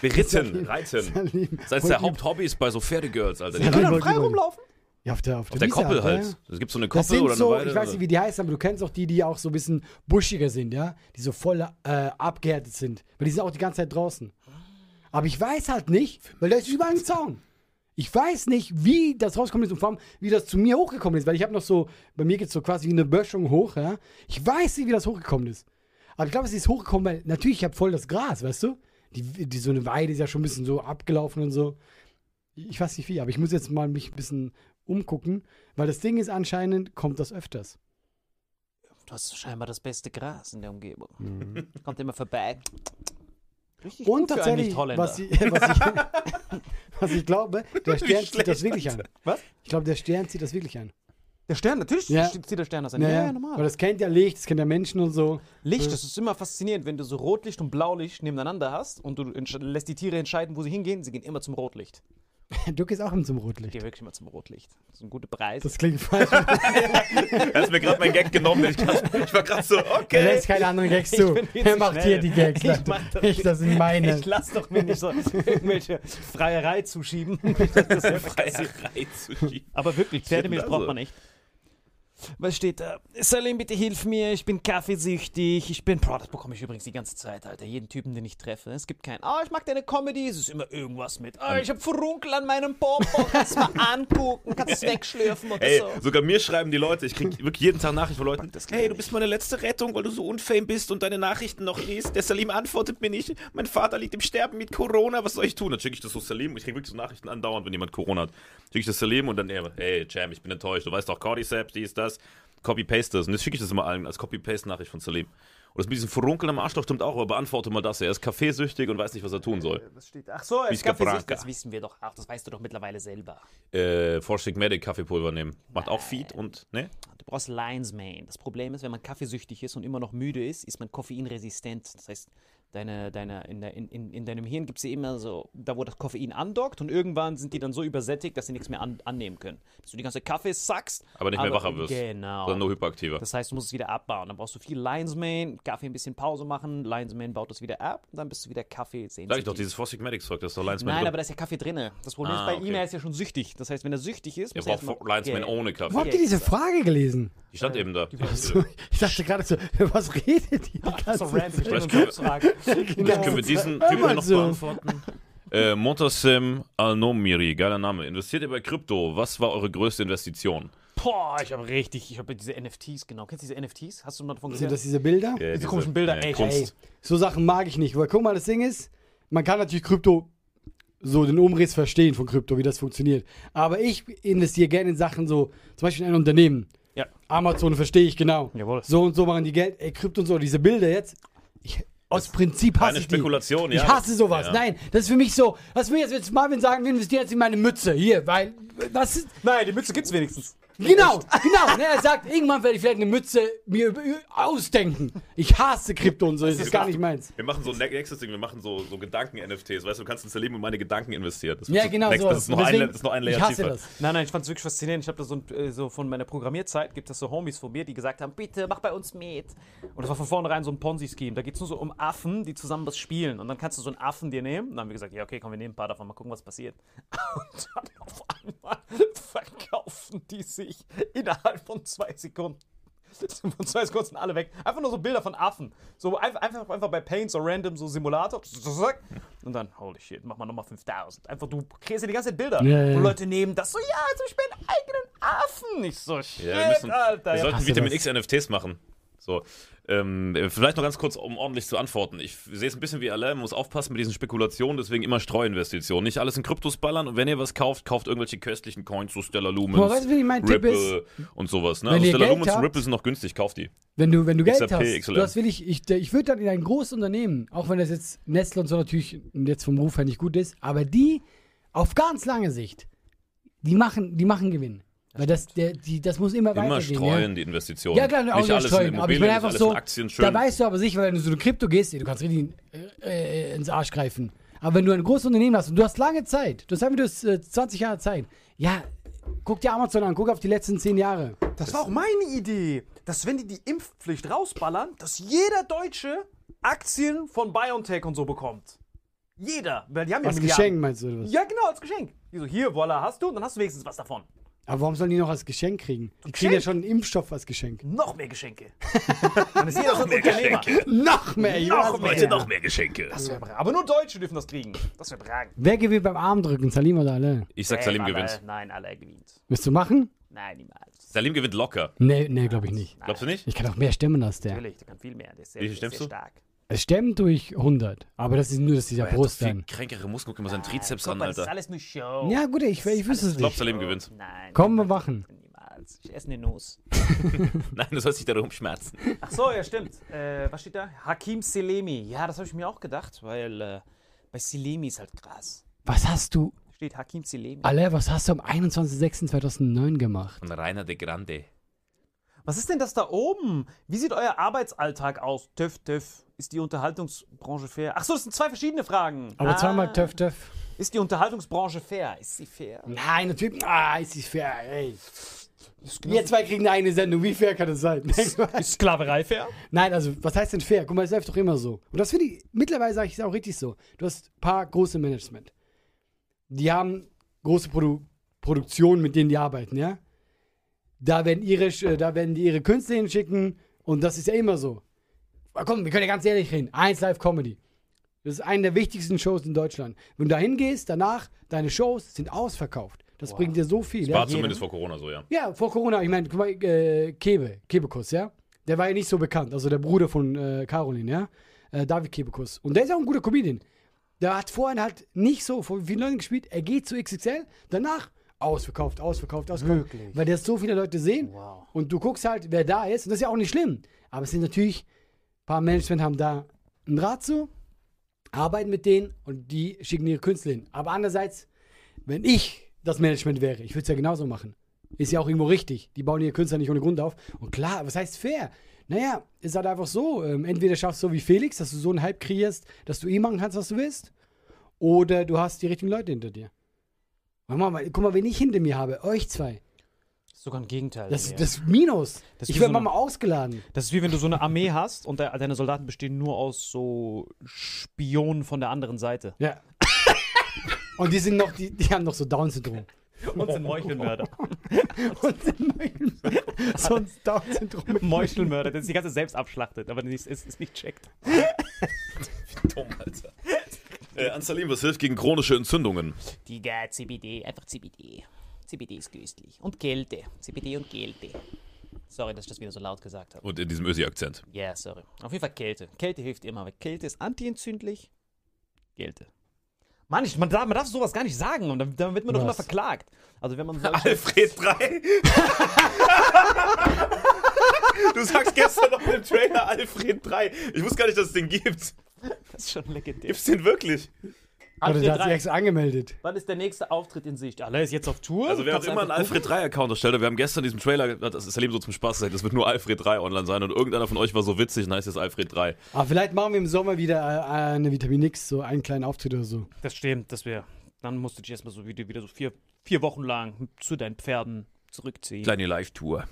Beritten, reiten. Salim. Das ist eines der Haupthobbys bei so Pferdegirls, Alter. Die Ja, Können wollte frei rumlaufen? Ja, auf der, auf auf der Wiese Koppel halt, halt. ja. Es gibt so eine Koppel oder eine so, Weide. ich weiß nicht, wie die heißen, aber du kennst auch die, die auch so ein bisschen buschiger sind, ja? Die so voll äh, abgehärtet sind. Weil die sind auch die ganze Zeit draußen. Aber ich weiß halt nicht, weil da ist überall ein Zaun. Ich weiß nicht, wie das rausgekommen ist und vor allem, wie das zu mir hochgekommen ist, weil ich habe noch so, bei mir geht es so quasi wie eine Böschung hoch, ja? Ich weiß nicht, wie das hochgekommen ist. Aber ich glaube, es ist hochgekommen, weil natürlich, ich habe voll das Gras, weißt du? Die, die, so eine Weide ist ja schon ein bisschen so abgelaufen und so. Ich weiß nicht wie, aber ich muss jetzt mal mich ein bisschen umgucken, weil das Ding ist anscheinend, kommt das öfters. Du hast scheinbar das beste Gras in der Umgebung. Kommt immer vorbei. Richtig Und gut tatsächlich, was ich, was, ich, was ich glaube, der Stern zieht das wirklich an. Was? Ich glaube, der Stern zieht das wirklich an. Der Stern, natürlich Ja. zieht der Stern das an. Ja, Ja, ja, normal. Weil das kennt ja Licht, das kennt ja Menschen und so. Licht, das ist immer faszinierend, wenn du so Rotlicht und Blaulicht nebeneinander hast und du lässt die Tiere entscheiden, wo sie hingehen. Sie gehen immer zum Rotlicht. Du gehst auch immer zum Ich Rotlicht. gehe wirklich immer zum Rotlicht. Das ist ein guter Preis. Das klingt falsch. Er hat mir gerade meinen Gag genommen. Ich, ich war gerade so, Er okay. lässt keine anderen Gags zu. Er macht schnell. hier die Gags. Ich mach doch Ich, das sind meine. Ich lass doch mir nicht so irgendwelche Freierei zuschieben. Freierei zu schieben. Aber wirklich, Pferdemilch braucht also. man nicht. Was steht da? Salim, bitte hilf mir, ich bin kaffeesüchtig, ich bin... Bro, das bekomme ich übrigens die ganze Zeit, Alter. Jeden Typen, den ich treffe. Es gibt keinen, oh, ich mag deine Comedy, es ist immer irgendwas mit, oh, ich hab Furunkel an meinem Popo, kannst mal angucken, kannst es wegschlürfen oder Ey, so. sogar mir schreiben die Leute, ich krieg wirklich jeden Tag Nachrichten von Leuten, hey, du bist meine letzte Rettung, weil du so unfame bist und deine Nachrichten noch liest. Der Salim antwortet mir nicht. Mein Vater liegt im Sterben mit Corona, was soll ich tun? Dann schicke ich das so Salim. Ich krieg wirklich so Nachrichten andauernd, wenn jemand Corona hat. Schicke ich das Salim und dann, hey, Jam, ich bin enttäuscht. Du weißt doch, Cordyceps, dies, das. Copy-paste das. Und jetzt schicke ich das immer allen als Copy-Paste-Nachricht von Salim. Und das mit diesem Verrunkeln am Arschloch stimmt auch, aber beantworte mal das. Er ist kaffeesüchtig und weiß nicht, was er tun soll. Was steht? Ach so, Visca Branca. das wissen wir doch auch. Das weißt du doch mittlerweile selber. Äh, Sigmatic Kaffeepulver nehmen. Macht auch Feed und, ne? Du brauchst Lion's Mane. Das Problem ist, wenn man kaffeesüchtig ist und immer noch müde ist, ist man koffeinresistent. Das heißt, deine, deine, in, der, in, in, in deinem Hirn gibt es ja immer so, da wo das Koffein andockt und irgendwann sind die dann so übersättigt, dass sie nichts mehr an, annehmen können. Dass du die ganze Kaffee sackst. Aber nicht mehr wacher wirst. Genau. Sondern nur hyperaktiver. Das heißt, du musst es wieder abbauen. Dann brauchst du viel Lion's Mane, Kaffee ein bisschen Pause machen, Lion's Mane baut das wieder ab und dann bist du wieder Kaffee sehen. Sag ich doch, dieses Four Sigmatic Zeug, das ist doch Lions Nein, aber da ist ja Kaffee drin. Das Problem Ah, ist, bei okay. ihm, er ist ja schon süchtig. Das heißt, wenn er süchtig ist, Er braucht erstmal- Lions Man Geld. ohne Wo Kaffee. habt ihr diese Frage gelesen? Die stand eben da. Ich dachte gerade so, was redet ihr die ganze So random Zeit? Fragen. Vielleicht können wir diesen Hör Typen noch so. beantworten. Äh, Montasim Al-Nomiri, geiler Name. Investiert ihr bei Krypto? Was war eure größte Investition? Boah, ich habe richtig, ich habe diese NFTs, genau. Kennst du diese NFTs? Hast du mal davon Sind gesehen? das diese Bilder? Äh, Diese komischen Bilder, äh, ey. Ey, so Sachen mag ich nicht. Weil guck mal, das Ding ist, man kann natürlich Krypto, so den Umriss verstehen von Krypto, wie das funktioniert. Aber ich investiere gerne in Sachen so, zum Beispiel in ein Unternehmen. Ja. Amazon verstehe ich genau. Jawohl. So und so machen die Geld. Ey, Krypto und so, diese Bilder jetzt. Ich, aus Prinzip hasse Keine ich die. Spekulation, ja. Ich hasse sowas. Ja. Nein, das ist für mich so. Was will jetzt, jetzt Marvin sagen, wir investieren jetzt in meine Mütze. Hier, weil, was ist, Nein, die Mütze gibt's wenigstens. Genau, genau. Ne, er sagt, irgendwann werde ich vielleicht eine Mütze mir ausdenken. Ich hasse Krypto und so, das ist gar nicht meins. Wir machen so ein nächstes Ding, wir machen so, so Gedanken-NFTs. Weißt du, du kannst ins Leben in meine Gedanken investieren. Das Ja, genau next- so. Das ist noch, Deswegen, ein, das ist noch ein Layer ich hasse tiefer. das. Nein, nein, ich fand's wirklich faszinierend. Ich habe da so, ein, äh, so von meiner Programmierzeit, gibt es so Homies von mir, die gesagt haben, bitte mach bei uns mit. Und das war von vornherein so ein Ponzi-Scheme. Da geht's nur so um Affen, die zusammen was spielen. Und dann kannst du so einen Affen dir nehmen. Und dann haben wir gesagt, ja, okay, komm, wir nehmen ein paar davon, mal gucken, was passiert. Und dann auf einmal verkaufen die sich innerhalb von zwei Sekunden. Von zwei Sekunden sind alle weg. Einfach nur so Bilder von Affen. So einfach, einfach, einfach bei Paint, so random, so Simulator. Und dann, holy shit, mach mal nochmal 5000. Einfach, du kriegst ja die ganze Zeit Bilder. Ja, ja. Und Leute nehmen das so, ja, also ich bin einen eigenen Affen. Nicht so, shit, Ja, wir, müssen, Alter. wir Ja. sollten Vitamin. X NFTs machen. So. Ähm, äh, vielleicht noch ganz kurz, um ordentlich zu antworten. Ich sehe es ein bisschen wie Alain, man muss aufpassen mit diesen Spekulationen, deswegen immer Streuinvestitionen. Nicht alles in Kryptos ballern und wenn ihr was kauft, kauft irgendwelche köstlichen Coins, so Stellar Lumens, Aber weißt wie mein Tipp Ripple und sowas. Ne? Wenn Also ihr Stellar Geld Lumens und habt- Ripple sind noch günstig, kauft die. Wenn du, wenn du Geld XRP, hast, XLM. du hast will ich, ich, ich würde dann in ein großes Unternehmen, auch wenn das jetzt Nestle und so natürlich jetzt vom Ruf her nicht gut ist, aber die auf ganz lange Sicht, die machen, die machen Gewinn. Weil das, der, die, das muss immer, Immer weitergehen. streuen ja? die Investitionen. Ja, klar, auch nicht nicht alles streuen. in Aber ich meine einfach so, da weißt du aber sicher, wenn du so eine Krypto gehst, du kannst richtig äh, äh, ins Arsch greifen. Aber wenn du ein großes Unternehmen hast und du hast lange Zeit, du hast einfach du hast, äh, 20 Jahre Zeit, ja, guck dir Amazon an, guck auf die letzten 10 Jahre. Das war auch meine Idee, dass wenn die die Impfpflicht rausballern, dass jeder Deutsche Aktien von BioNTech und so bekommt. Jeder, weil die haben ja Als Milliarden. Geschenk meinst du oder was? Ja, genau, als Geschenk. Die so, hier, voila, hast du, und dann hast du wenigstens was davon. Aber warum sollen die noch als Geschenk kriegen? Die kriegen ja schon einen Impfstoff als Geschenk. Noch mehr Geschenke. dann ist jeder so ein Unternehmer. Noch mehr, Noch mehr. Heute noch mehr Geschenke. Das wär bra- Aber nur Deutsche dürfen das kriegen. Das wäre bragend. Wer gewinnt beim Armdrücken? Salim oder alle? Ich sag, Salim alle, gewinnt. Nein, alle gewinnt. Wirst du machen? Nein, niemals. Salim gewinnt locker. Nee, nee, glaube ich nicht. Glaubst du nicht? Ich kann auch mehr stemmen als der. Natürlich, der kann viel mehr. Der ist sehr, Wie viel sehr du? stark. Es stemmen durch 100. Aber das ist nur, dass dieser Er Brust viel dann. kränkere Muskeln. Guck mal seinen Trizeps an, mal, das ist Alter. alles nur Show. Ja, gut, ich, ich wüsste es Ich glaub, nicht. Salim gewinnt. Nein. Komm, wir machen. Niemals. Ich esse eine Nuss. Nein, du sollst dich darum schmerzen. Ach so, ja, stimmt. Äh, was steht da? Hakim Selemi. Ja, das habe ich mir auch gedacht, weil äh, bei Selemi ist halt krass. Was hast du, Steht Hakim Selemi. alle, was hast du am 21.06.2009 gemacht? Und Rainer de Grande. Was ist denn das da oben? Wie sieht euer Arbeitsalltag aus? TÜV, TÜV. Ist die Unterhaltungsbranche fair? Ach so, das sind zwei verschiedene Fragen. Aber ah, zweimal töff, töff. Ist die Unterhaltungsbranche fair? Ist sie fair? Nein, natürlich. Ah, ist nicht fair, ey. Ist, Wir zwei kriegen eine Sendung. Wie fair kann das sein? ist Sklaverei fair? Nein, also, was heißt denn fair? Guck mal, es läuft doch immer so. Und das finde ich, mittlerweile sage ich es auch richtig so. Du hast ein paar große Management. Die haben große Produ Produktionen, mit denen die arbeiten, ja? Da werden, ihre, da werden die ihre Künstler hinschicken und das ist ja immer so. Komm, wir können ja ganz ehrlich reden. 1 Live Comedy. Das ist eine der wichtigsten Shows in Deutschland. Wenn du da hingehst, danach, deine Shows sind ausverkauft. Das bringt dir so viel. War ja? zumindest vor Corona so, ja. Ja, vor Corona, ich meine, guck mal, äh, Kebe, Kebekus, ja? Der war ja nicht so bekannt, also der Bruder von äh, Caroline, ja? Äh, David Kebekus. Und der ist auch ein guter Comedian. Der hat vorhin halt nicht so vor vielen Leuten gespielt, er geht zu XXL, danach ausverkauft, ausverkauft, ausverkauft. Wirklich? Weil das so viele Leute sehen Wow. und du guckst halt, wer da ist und das ist ja auch nicht schlimm. Aber es sind natürlich, paar Management haben da einen Draht zu, arbeiten mit denen und die schicken ihre Künstler hin. Aber andererseits, wenn ich das Management wäre, ich würde es ja genauso machen. Ist ja auch irgendwo richtig. Die bauen ihre Künstler nicht ohne Grund auf. Und klar, was heißt fair? Naja, ist halt einfach so. Ähm, entweder schaffst du so wie Felix, dass du so einen Hype kreierst, dass du eh machen kannst, was du willst. Oder du hast die richtigen Leute hinter dir. Mal, guck mal, wen ich hinter mir habe. Euch zwei. Das ist sogar ein Gegenteil. Das, das ist Minus. Das ist ich wie werde so mal ausgeladen. Das ist wie wenn du so eine Armee hast und de deine Soldaten bestehen nur aus so Spionen von der anderen Seite. Ja. Und die sind noch, die, die haben noch so Down-Syndrom. Und sind Meuchelmörder. Und sind Meuchelmörder. Sonst Down-Syndrom. Meuchelmörder, der sich die ganze selbst abschlachtet, aber nicht, ist, ist nicht checkt. Dumm, Alter. Äh, Ansalim, was hilft gegen chronische Entzündungen? Digga, CBD, einfach CBD. CBD ist köstlich. Und Kälte. CBD und Kälte. Sorry, dass ich das wieder so laut gesagt habe. Und in diesem Ösi-Akzent. Ja, yeah, sorry. Auf jeden Fall Kälte. Kälte hilft immer, weil Kälte ist antientzündlich. Kälte. Mann, ich, man, darf, man darf sowas gar nicht sagen und dann, dann wird man doch Was? immer verklagt. Also wenn man Alfred 3. du sagst gestern noch im Trailer Alfred 3. Ich wusste gar nicht, dass es den gibt. das ist schon legendär. Gibt's den wirklich? Oder der hat sich extra angemeldet. Wann ist der nächste Auftritt in Sicht? Allah ist jetzt auf Tour. Also wer auch Kannst immer einen Alfred 3 Account erstellt, wir haben gestern diesen Trailer, das ist Erleben so zum Spaß gesagt, das wird nur Alfred 3 online sein und irgendeiner von euch war so witzig und heißt jetzt Alfred 3. Aber vielleicht machen wir im Sommer wieder äh, eine Vitamin X, so einen kleinen Auftritt oder so. Das stimmt, das wäre. Dann musst du dich erstmal so wieder, wieder so vier, vier Wochen lang zu deinen Pferden zurückziehen. Kleine Live-Tour.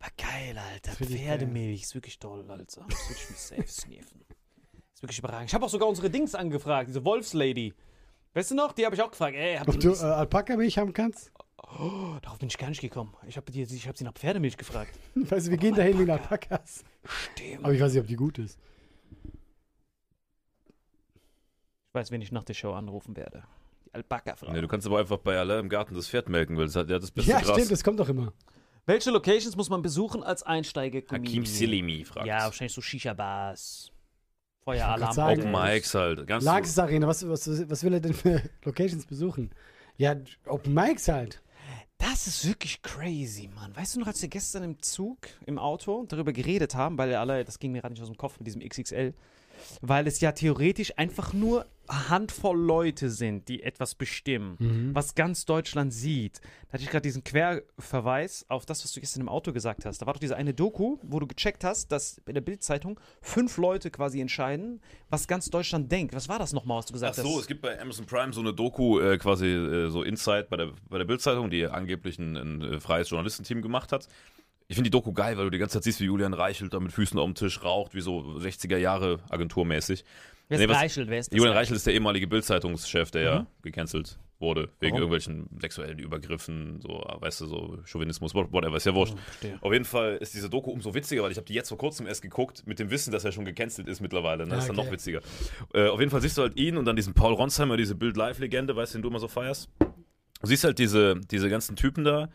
War geil, Alter. Pferdemilch ist wirklich toll, Alter. Das würde ich mich selbst sniffen. Ist wirklich überragend. Ich habe auch sogar unsere Dings angefragt, diese Wolfslady. Weißt du noch? Die habe ich auch gefragt. Ey, Ob du äh, Alpaka-Milch haben kannst? Darauf bin ich gar nicht gekommen. Ich habe ich hab sie nach Pferdemilch gefragt. Weißt du, wir gehen dahin wegen Alpakas. Stimmt. Aber ich weiß nicht, ob die gut ist. Ich weiß, wen ich nach der Show anrufen werde. Die Alpaka-Frau. Nee, du kannst aber einfach bei Alain im Garten das Pferd melken, weil das hat ja das beste Ja, Gras. stimmt, das kommt doch immer. Welche Locations muss man besuchen als Einsteiger? Hakim Silimi fragt. Ja, wahrscheinlich so Shisha-Bars. Feueralarm. sagen. Open Mics halt. Ganz Lages Arena, was, was, was will er denn für Locations besuchen? Ja, Open Mics halt. Das ist wirklich crazy, Mann. Weißt du noch, als wir gestern im Zug, im Auto darüber geredet haben, weil alle, das ging mir gerade nicht aus dem Kopf mit diesem XXL, weil es ja theoretisch einfach nur Handvoll Leute sind, die etwas bestimmen, was ganz Deutschland sieht. Da hatte ich gerade diesen Querverweis auf das, was du gestern im Auto gesagt hast. Da war doch diese eine Doku, wo du gecheckt hast, dass in der Bildzeitung fünf Leute quasi entscheiden, was ganz Deutschland denkt. Was war das nochmal, was du Ach gesagt so, hast? es gibt bei Amazon Prime so eine Doku, äh, quasi äh, so Inside bei der, bei der Bildzeitung, die angeblich ein, ein äh, freies Journalistenteam gemacht hat. Ich finde die Doku geil, weil du die ganze Zeit siehst, wie Julian Reichelt da mit Füßen auf dem Tisch raucht, wie so 60er Jahre agenturmäßig. Wer Nee, ist was- Reichelt? Wer ist? Julian Reichelt ist der ehemalige Bildzeitungschef, der ja gecancelt wurde, wegen Warum? irgendwelchen sexuellen Übergriffen, so, weißt du, so Chauvinismus, whatever, ist ja wurscht. verstehe. Auf jeden Fall ist diese Doku umso witziger, weil ich habe die jetzt vor kurzem erst geguckt, mit dem Wissen, dass er schon gecancelt ist mittlerweile. Ne? Das ist dann okay. noch witziger. Äh, auf jeden Fall siehst du halt ihn und dann diesen Paul Ronsheimer, diese Bild-Live-Legende, weißt du, den du immer so feierst. Du siehst halt diese, diese ganzen Typen da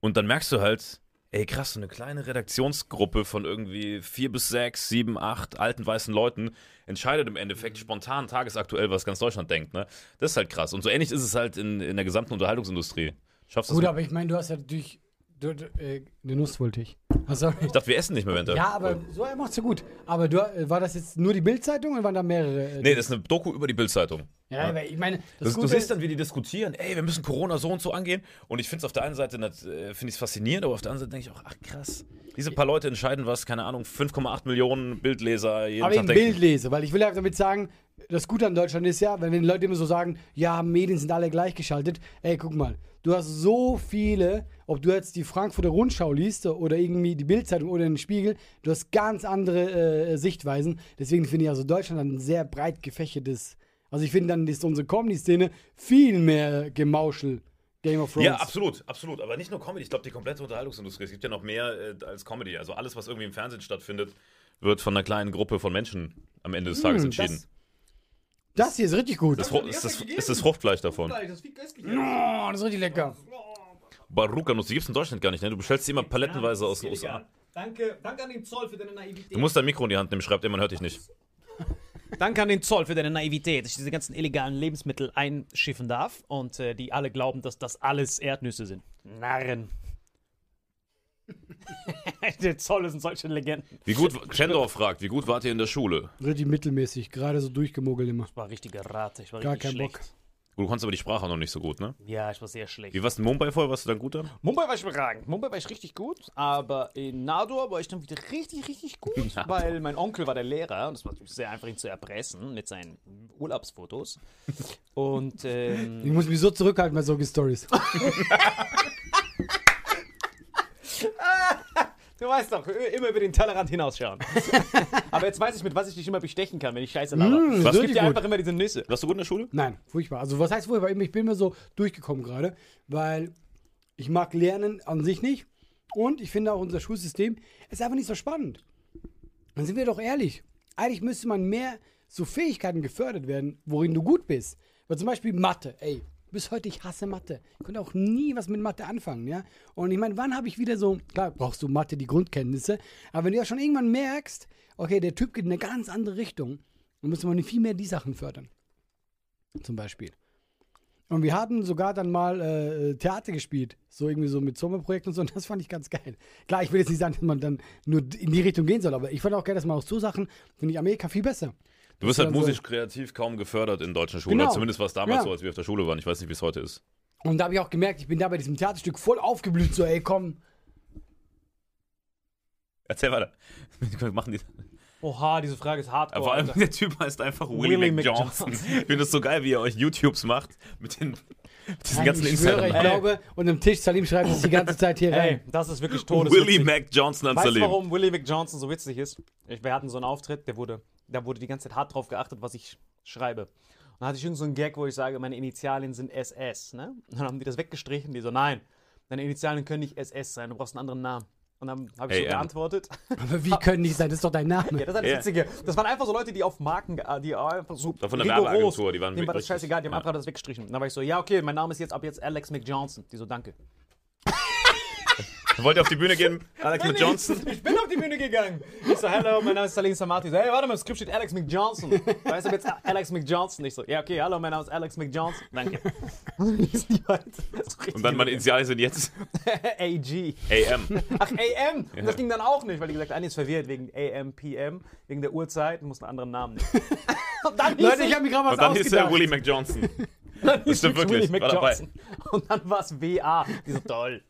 und dann merkst du halt, ey krass, so eine kleine Redaktionsgruppe von irgendwie vier bis sechs, sieben, acht alten weißen Leuten entscheidet im Endeffekt spontan tagesaktuell, was ganz Deutschland denkt. Ne? Das ist halt krass. Und so ähnlich ist es halt in, in der gesamten Unterhaltungsindustrie. Schaffst du Gut, aber ich meine, du hast ja natürlich. Du, du, äh, eine Nuss wollte ich. Ah, sorry. Ich dachte, wir essen nicht mehr der. Ja, aber so er macht's ja gut. Aber du, äh, war das jetzt nur die Bildzeitung oder waren da mehrere? Äh, Nee, das ist eine Doku über die Bildzeitung. ja, aber ich meine, das, Das, du siehst dann, wie die diskutieren, ey, wir müssen Corona so und so angehen. Und ich finde es auf der einen Seite äh, finde ich faszinierend, aber auf der anderen Seite denke ich auch, ach krass. Diese paar Leute entscheiden was, keine Ahnung, 5,8 Millionen Bildleser jeden aber Tag eben denken. Bild lese, weil ich will ja damit sagen, das Gute an Deutschland ist ja, wenn, wenn die Leute immer so sagen, ja, Medien sind alle gleichgeschaltet. Ey, guck mal, du hast so viele, ob du jetzt die Frankfurter Rundschau liest oder irgendwie die Bildzeitung oder den Spiegel, du hast ganz andere äh, Sichtweisen. Deswegen finde ich also Deutschland ein sehr breit gefächertes. Also ich finde dann ist unsere Comedy-Szene viel mehr Gemauschel. Game of Thrones. Ja, absolut, absolut. Aber nicht nur Comedy, ich glaube, die komplette Unterhaltungsindustrie. Es gibt ja noch mehr äh, als Comedy. Also alles, was irgendwie im Fernsehen stattfindet, wird von einer kleinen Gruppe von Menschen am Ende des Tages Hm, entschieden. Das hier ist richtig gut. Das, ist, das, ist das Fruchtfleisch davon. Oh, das ist richtig lecker. Baruka-Nuss, die gibt es in Deutschland gar nicht, ne? Du bestellst die immer palettenweise aus den USA. Danke, danke an den Zoll für deine Naivität. Du musst dein Mikro in die Hand nehmen, schreibt er, man hört dich nicht. Danke an den Zoll für deine Naivität, dass ich diese ganzen illegalen Lebensmittel einschiffen darf und äh, die alle glauben, dass das alles Erdnüsse sind. Narren. Der Zoll sind solche Legenden. Wie gut, Chendor fragt, wie gut wart ihr in der Schule? Richtig mittelmäßig, gerade so durchgemogelt immer. Ich war richtige Rate, ich war Gar richtig kein schlecht. Bock. Gut, du konntest aber die Sprache noch nicht so gut, ne? Ja, ich war sehr schlecht. Wie warst du in Mumbai vorher? Warst du dann gut dann? Mumbai war ich überragend. Mumbai war ich richtig gut, aber in Nador war ich dann wieder richtig, richtig gut, weil mein Onkel war der Lehrer und es war natürlich sehr einfach, ihn zu erpressen mit seinen Urlaubsfotos. Und ähm, Ich muss mich so zurückhalten bei solchen Stories. Du weißt doch, immer über den Tellerrand hinausschauen. aber jetzt weiß ich, mit was ich dich immer bestechen kann, wenn ich Scheiße laber. Mm, richtig gibt dir gut. einfach immer diese Nüsse. Warst du gut in der Schule? Nein, furchtbar. Also was heißt furchtbar? Ich bin mir so durchgekommen gerade, weil ich mag Lernen an sich nicht und ich finde auch unser Schulsystem ist einfach nicht so spannend. Dann sind wir doch ehrlich. Eigentlich müsste man mehr so Fähigkeiten gefördert werden, worin du gut bist. Weil zum Beispiel Mathe, ey. Bis heute, ich hasse Mathe. Ich konnte auch nie was mit Mathe anfangen, ja. Und ich meine, wann habe ich wieder so, klar, brauchst du Mathe, die Grundkenntnisse, aber wenn du ja schon irgendwann merkst, okay, der Typ geht in eine ganz andere Richtung, dann müsste man viel mehr die Sachen fördern zum Beispiel. Und wir hatten sogar dann mal äh, Theater gespielt, so irgendwie so mit Sommerprojekten und so, und das fand ich ganz geil. Klar, ich will jetzt nicht sagen, dass man dann nur in die Richtung gehen soll, aber ich fand auch geil, dass man auch so Sachen, finde ich Amerika viel besser. Du wirst halt musisch kreativ kaum gefördert in deutschen Schulen. Genau. Zumindest war es damals Ja. so, als wir auf der Schule waren. Ich weiß nicht, wie es heute ist. Und da habe ich auch gemerkt, ich bin da bei diesem Theaterstück voll aufgeblüht, so, ey, komm. Erzähl weiter. Wir machen die. Oha, diese Frage ist hart. Aber vor allem, der Typ heißt einfach Willie, Willie McJohnson. Ich finde es so geil, wie ihr euch YouTubes macht mit, den, mit diesen Nein, ganzen ich schwöre, ich Insidern. glaube, und im Tisch, Salim schreibt es die ganze Zeit hier Ey, rein. das ist wirklich todes. Willie McJohnson an Weißt du, Salim. warum Willie McJohnson so witzig ist? Ich, wir hatten so einen Auftritt, der wurde, da wurde die ganze Zeit hart drauf geachtet, was ich schreibe. Und dann hatte ich irgend so einen Gag, wo ich sage, meine Initialien sind SS, ne? Und dann haben die das weggestrichen, die so, nein, deine Initialien können nicht SS sein, du brauchst einen anderen Namen. Und dann habe ich so AM. geantwortet. Aber wie können die sein? Das ist doch dein Name. Ja, das ist das Ja. Witzige. Das waren einfach so Leute, die auf Marken, die einfach so von der Werbeagentur, die waren denen war das scheißegal, die haben ja. einfach das weggestrichen. Und dann war ich so, ja, okay, mein Name ist jetzt ab jetzt Alex McJohnson. Die so, danke. Wollt ihr auf die Bühne gehen? Alex McJohnson? Ich bin auf die Bühne gegangen. Ich so, hello, mein Name ist Salim Samati. So, hey, warte mal, im Skript steht Alex McJohnson. Weißt du jetzt Alex McJohnson? Ich so, ja, okay, hallo, mein Name ist Alex McJohnson. Danke. Und dann meine Initialien sind jetzt AG. AM. Ach, AM. Und das ging dann auch nicht, weil die gesagt haben, ist verwirrt wegen AM, PM, wegen der Uhrzeit und muss einen anderen Namen nehmen. Und dann hieß Leute, ich habe mir gerade was Und dann hieß er. Willie McJohnson. dann hieß stimmt wirklich, Willie. McJohnson. Und dann war es WA. Die so, toll.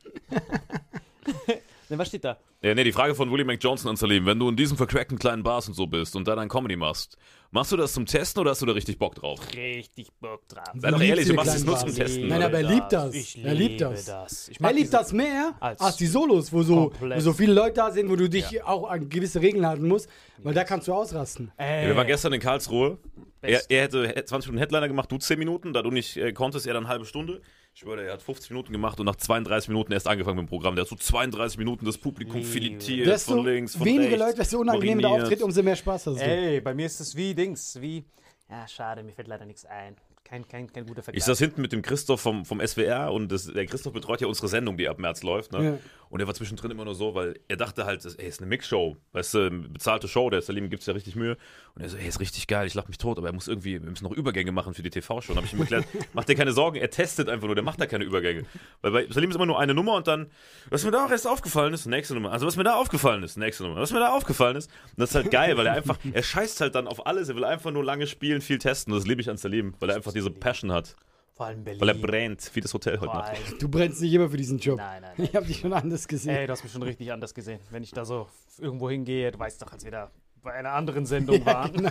ne, was steht da? Ja, nee, die Frage von Willie McJohnson an Salim. Wenn du in diesen vercrackten kleinen Bars und so bist und da dein Comedy machst, machst du das zum Testen oder hast du da richtig Bock drauf? Richtig Bock drauf. Sei doch ehrlich, du machst es nur zum Bars. Testen. Nein, aber er liebt das. Ich er liebt das. das. Ich Er liebt das mehr als als, die Solos, wo so, wo so viele Leute da sind, wo du dich auch an gewisse Regeln halten musst, weil da kannst du ausrasten. Ey, Ja, wir waren gestern in Karlsruhe. Er, er hätte 20 Minuten Headliner gemacht, du 10 Minuten. Da du nicht äh, konntest, er dann eine halbe Stunde. Ich schwöre, er hat 50 Minuten gemacht und nach 32 Minuten erst angefangen mit dem Programm. Der hat so 32 Minuten das Publikum filetiert, Desto von links, von weniger rechts. Leute, desto unangenehmer der. Auftritt, umso mehr Spaß hast du. Ey, bei mir ist es wie Dings, wie. Ja, schade, mir fällt leider nichts ein. Kein, kein, kein guter Vergleich. Ich saß hinten mit dem Christoph vom, vom SWR und das, der Christoph betreut ja unsere Sendung, die ab März läuft. Ne? Ja. Und er war zwischendrin immer nur so, weil er dachte halt, das, ey, ist eine Mixshow, weißt du, bezahlte Show, der Salim gibt es ja richtig Mühe. Und er so, ey, ist richtig geil, ich lach mich tot, aber er muss irgendwie, wir müssen noch Übergänge machen für die TV-Show. Und habe ich ihm erklärt, mach dir keine Sorgen, er testet einfach nur, der macht da keine Übergänge. Weil bei Salim ist immer nur eine Nummer und dann, was mir da auch erst aufgefallen ist, nächste Nummer. Also was mir da aufgefallen ist, nächste Nummer. Was mir da aufgefallen ist. Und das ist halt geil, weil er einfach, er scheißt halt dann auf alles, er will einfach nur lange spielen, viel testen. Das liebe ich an Salim, weil er einfach diese Passion hat. Vor allem Berlin. Weil er brennt, wie das Hotel heute Nacht. Du brennst nicht immer für diesen Job. Nein, nein, nein. Ich habe dich schon anders gesehen. Ey, du hast mich schon richtig anders gesehen. Wenn ich da so irgendwo hingehe, du weißt doch, als wir da bei einer anderen Sendung waren. Genau.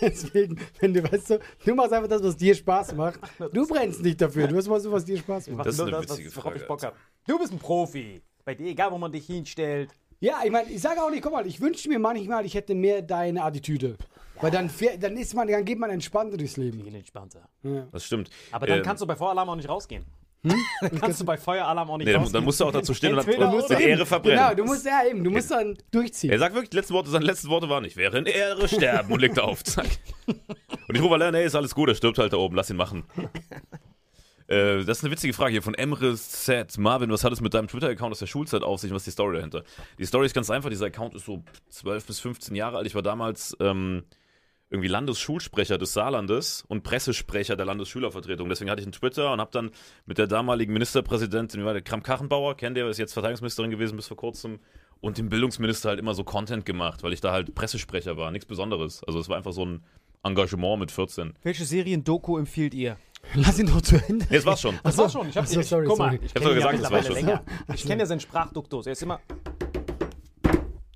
Deswegen, wenn du weißt du, du machst einfach das, was dir Spaß macht. Du brennst nicht dafür. Du machst was, was dir Spaß macht. Das ist Nur eine was- witzige worauf Frage, ich Bock Alter. hab. Du bist ein Profi. Bei dir, egal wo man dich hinstellt. Ja, ich meine, ich sage auch nicht, guck mal, ich wünschte mir manchmal, ich hätte mehr deine Attitüde. Weil dann, fähr- dann ist man, dann geht man entspannter durchs Leben. Viel entspannter. Das stimmt. Aber dann Ähm, kannst du bei Feueralarm auch nicht rausgehen. dann kannst du bei Feueralarm auch nicht Nee, dann, rausgehen. dann musst du auch dazu stehen und Entweder dann oder. die Ehre verbrennen. Genau, du musst ja eben, du musst dann durchziehen. Er sagt wirklich, die letzten Worte, seine letzten Worte waren, ich wäre in Ehre sterben und legt auf. Zack. Und ich rufe alle, nee, ist alles gut, er stirbt halt da oben, lass ihn machen. Äh, das ist eine witzige Frage hier von Emre Z. Marvin, was hat es mit deinem Twitter-Account aus der Schulzeit auf sich und was ist die Story dahinter? Die Story ist ganz einfach, dieser Account ist so 12 bis 15 Jahre alt. Ich war damals ähm, irgendwie Landesschulsprecher des Saarlandes und Pressesprecher der Landesschülervertretung. Deswegen hatte ich einen Twitter und habe dann mit der damaligen Ministerpräsidentin, wie war der, Kram-Kachenbauer, kennt ihr, ist jetzt Verteidigungsministerin gewesen bis vor kurzem, und dem Bildungsminister halt immer so Content gemacht, weil ich da halt Pressesprecher war, nichts Besonderes. Also es war einfach so ein Engagement mit 14. Welche Serien-Doku empfiehlt ihr? Lass ihn doch zu Ende. Nee, das war's schon. Das war schon. Ich hab, Ach so, ich, sorry, guck mal, ich hab kenne doch ihn ja gesagt, das war mittlerweile schon. länger. Ich kenne ja seinen Sprachduktus. Er ist immer.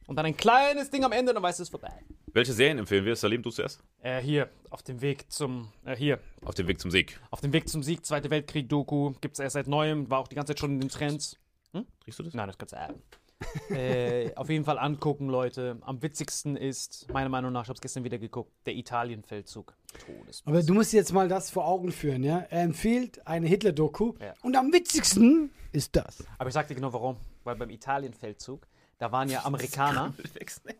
Und dann ein kleines Ding am Ende, dann weißt du, es ist vorbei. Welche Serien empfehlen wir? Salim, du zuerst? Äh, hier, auf dem Weg zum. Äh, hier, Auf dem Weg zum Sieg. auf dem Weg zum Sieg, Zweite Weltkrieg-Doku. Gibt's erst seit neuem, war auch die ganze Zeit schon in den Trends. Riechst du das? Nein, das kannst du äh, auf jeden Fall angucken, Leute. Am witzigsten ist, meiner Meinung nach, ich hab's gestern wieder geguckt, der Italienfeldzug. Todes. Aber du musst dir jetzt mal das vor Augen führen, ja? Er empfiehlt eine Hitler-Doku Ja. und am witzigsten ist das. Aber ich sag dir genau warum. Weil beim Italienfeldzug, da waren ja Amerikaner.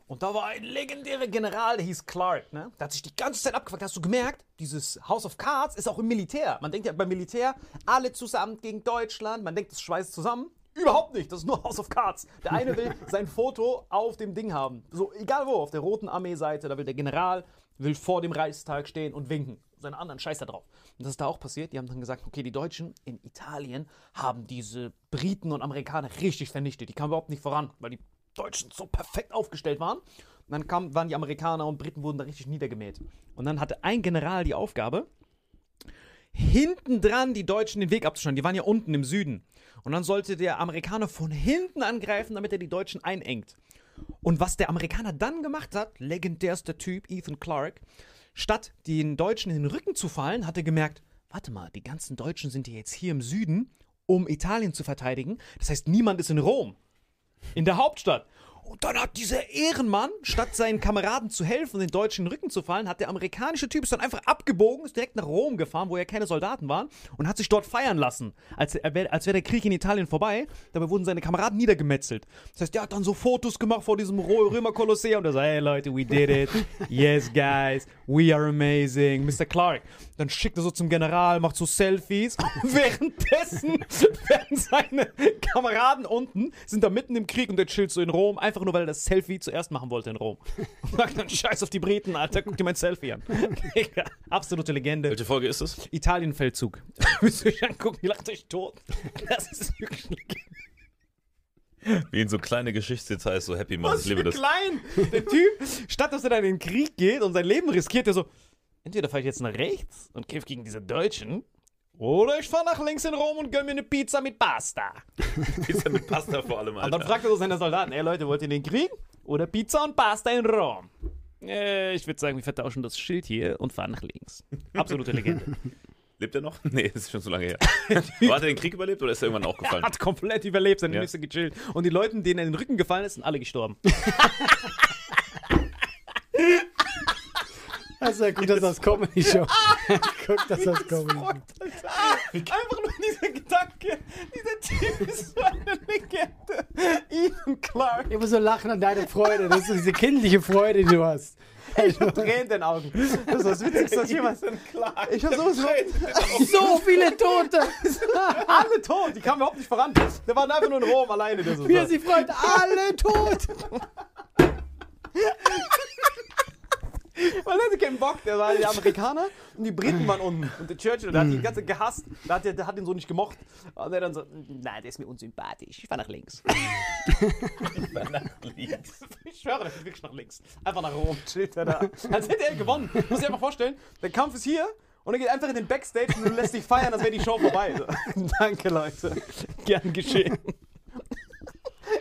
Und da war ein legendärer General, der hieß Clark, ne? Der hat sich die ganze Zeit abgefuckt. Hast du gemerkt, dieses House of Cards ist auch im Militär. Man denkt ja beim Militär, alle zusammen gegen Deutschland. Man denkt, das schweißt zusammen. Überhaupt nicht, das ist nur House of Cards. Der eine will sein Foto auf dem Ding haben. So, egal wo, auf der Roten Armeeseite, da will der General, will vor dem Reichstag stehen und winken. Seine anderen Scheiß da drauf. Und das ist da auch passiert. Die haben dann gesagt, okay, die Deutschen in Italien haben diese Briten und Amerikaner richtig vernichtet. Die kamen überhaupt nicht voran, weil die Deutschen so perfekt aufgestellt waren. Und dann kam, waren die Amerikaner und Briten wurden da richtig niedergemäht. Und dann hatte ein General die Aufgabe, hinten dran die Deutschen den Weg abzuschneiden. Die waren ja unten im Süden. Und dann sollte der Amerikaner von hinten angreifen, damit er die Deutschen einengt. Und was der Amerikaner dann gemacht hat, legendärster Typ, Ethan Clark, statt den Deutschen in den Rücken zu fallen, hat er gemerkt, warte mal, die ganzen Deutschen sind ja jetzt hier im Süden, um Italien zu verteidigen. Das heißt, niemand ist in Rom, in der Hauptstadt. Und dann hat dieser Ehrenmann, statt seinen Kameraden zu helfen, den Deutschen den Rücken zu fallen, hat der amerikanische Typ ist dann einfach abgebogen, ist direkt nach Rom gefahren, wo ja keine Soldaten waren, und hat sich dort feiern lassen, als, als wäre der Krieg in Italien vorbei. Dabei wurden seine Kameraden niedergemetzelt. Das heißt, der hat dann so Fotos gemacht vor diesem Römer Kolosseum er sagt, hey Leute, we did it. Yes, guys, we are amazing. Mr. Clark. Dann schickt er so zum General, macht so Selfies. Währenddessen werden seine Kameraden unten, sind da mitten im Krieg und der chillt so in Rom, einfach nur, weil er das Selfie zuerst machen wollte in Rom. Und sagt dann, scheiß auf die Briten, Alter, guck dir mein Selfie an. Absolute Legende. Welche Folge ist es? Italienfeldzug. Müsst ihr euch angucken, ihr lacht euch tot. Das ist wirklich eine Legende. Wie in so kleine Geschichtsdetails, so Happy Man. Was Ich liebe das. klein. Der Typ, statt dass er dann in den Krieg geht und sein Leben riskiert, der so, entweder fahre ich jetzt nach rechts und kämpfe gegen diese Deutschen, oder ich fahre nach links in Rom und gönn mir eine Pizza mit Pasta. Pizza mit Pasta vor allem, Und Alter. dann fragt er so seine Soldaten, ey Leute, wollt ihr den Krieg oder Pizza und Pasta in Rom? Äh, ich würde sagen, wir vertauschen das Schild hier und fahren nach links. Absolute Legende. Lebt er noch? Nee, das ist schon so lange her. Aber hat er den Krieg überlebt oder ist er irgendwann auch Er gefallen? hat komplett überlebt, seine Ja. Nüsse gechillt. Und die Leute, denen er in den Rücken gefallen ist, sind alle gestorben. Also er guckt das als Comedy-Show. guckt das als Comedy-Show. Einfach nur dieser Gedanke, dieser Typ ist so eine Legende. Ethan Clark. Ich muss so lachen an deiner Freude. Das ist so diese kindliche Freude, die du hast. Ich hab Tränen in den Augen. Das ist das Witzigste, was jemals... Ich hab so, so So viele Tote! alle tot, die kamen überhaupt nicht voran. Der war einfach nur in Rom alleine. Wie er sich freut, alle tot! Weil er hatte keinen Bock, der war der Amerikaner und die Briten waren unten. Und der Churchill, der hat die ganze gehasst, der hat, der hat ihn so nicht gemocht. Und er dann so, nein, der ist mir unsympathisch, ich fahr nach links. Ich schwöre, der fährt wirklich nach links. Einfach nach Rom, chillt er da. Als hätte er gewonnen. Muss ich einfach vorstellen, der Kampf ist hier und er geht einfach in den Backstage und lässt sich feiern, als wäre die Show vorbei. So. Danke, Leute. Gern geschehen.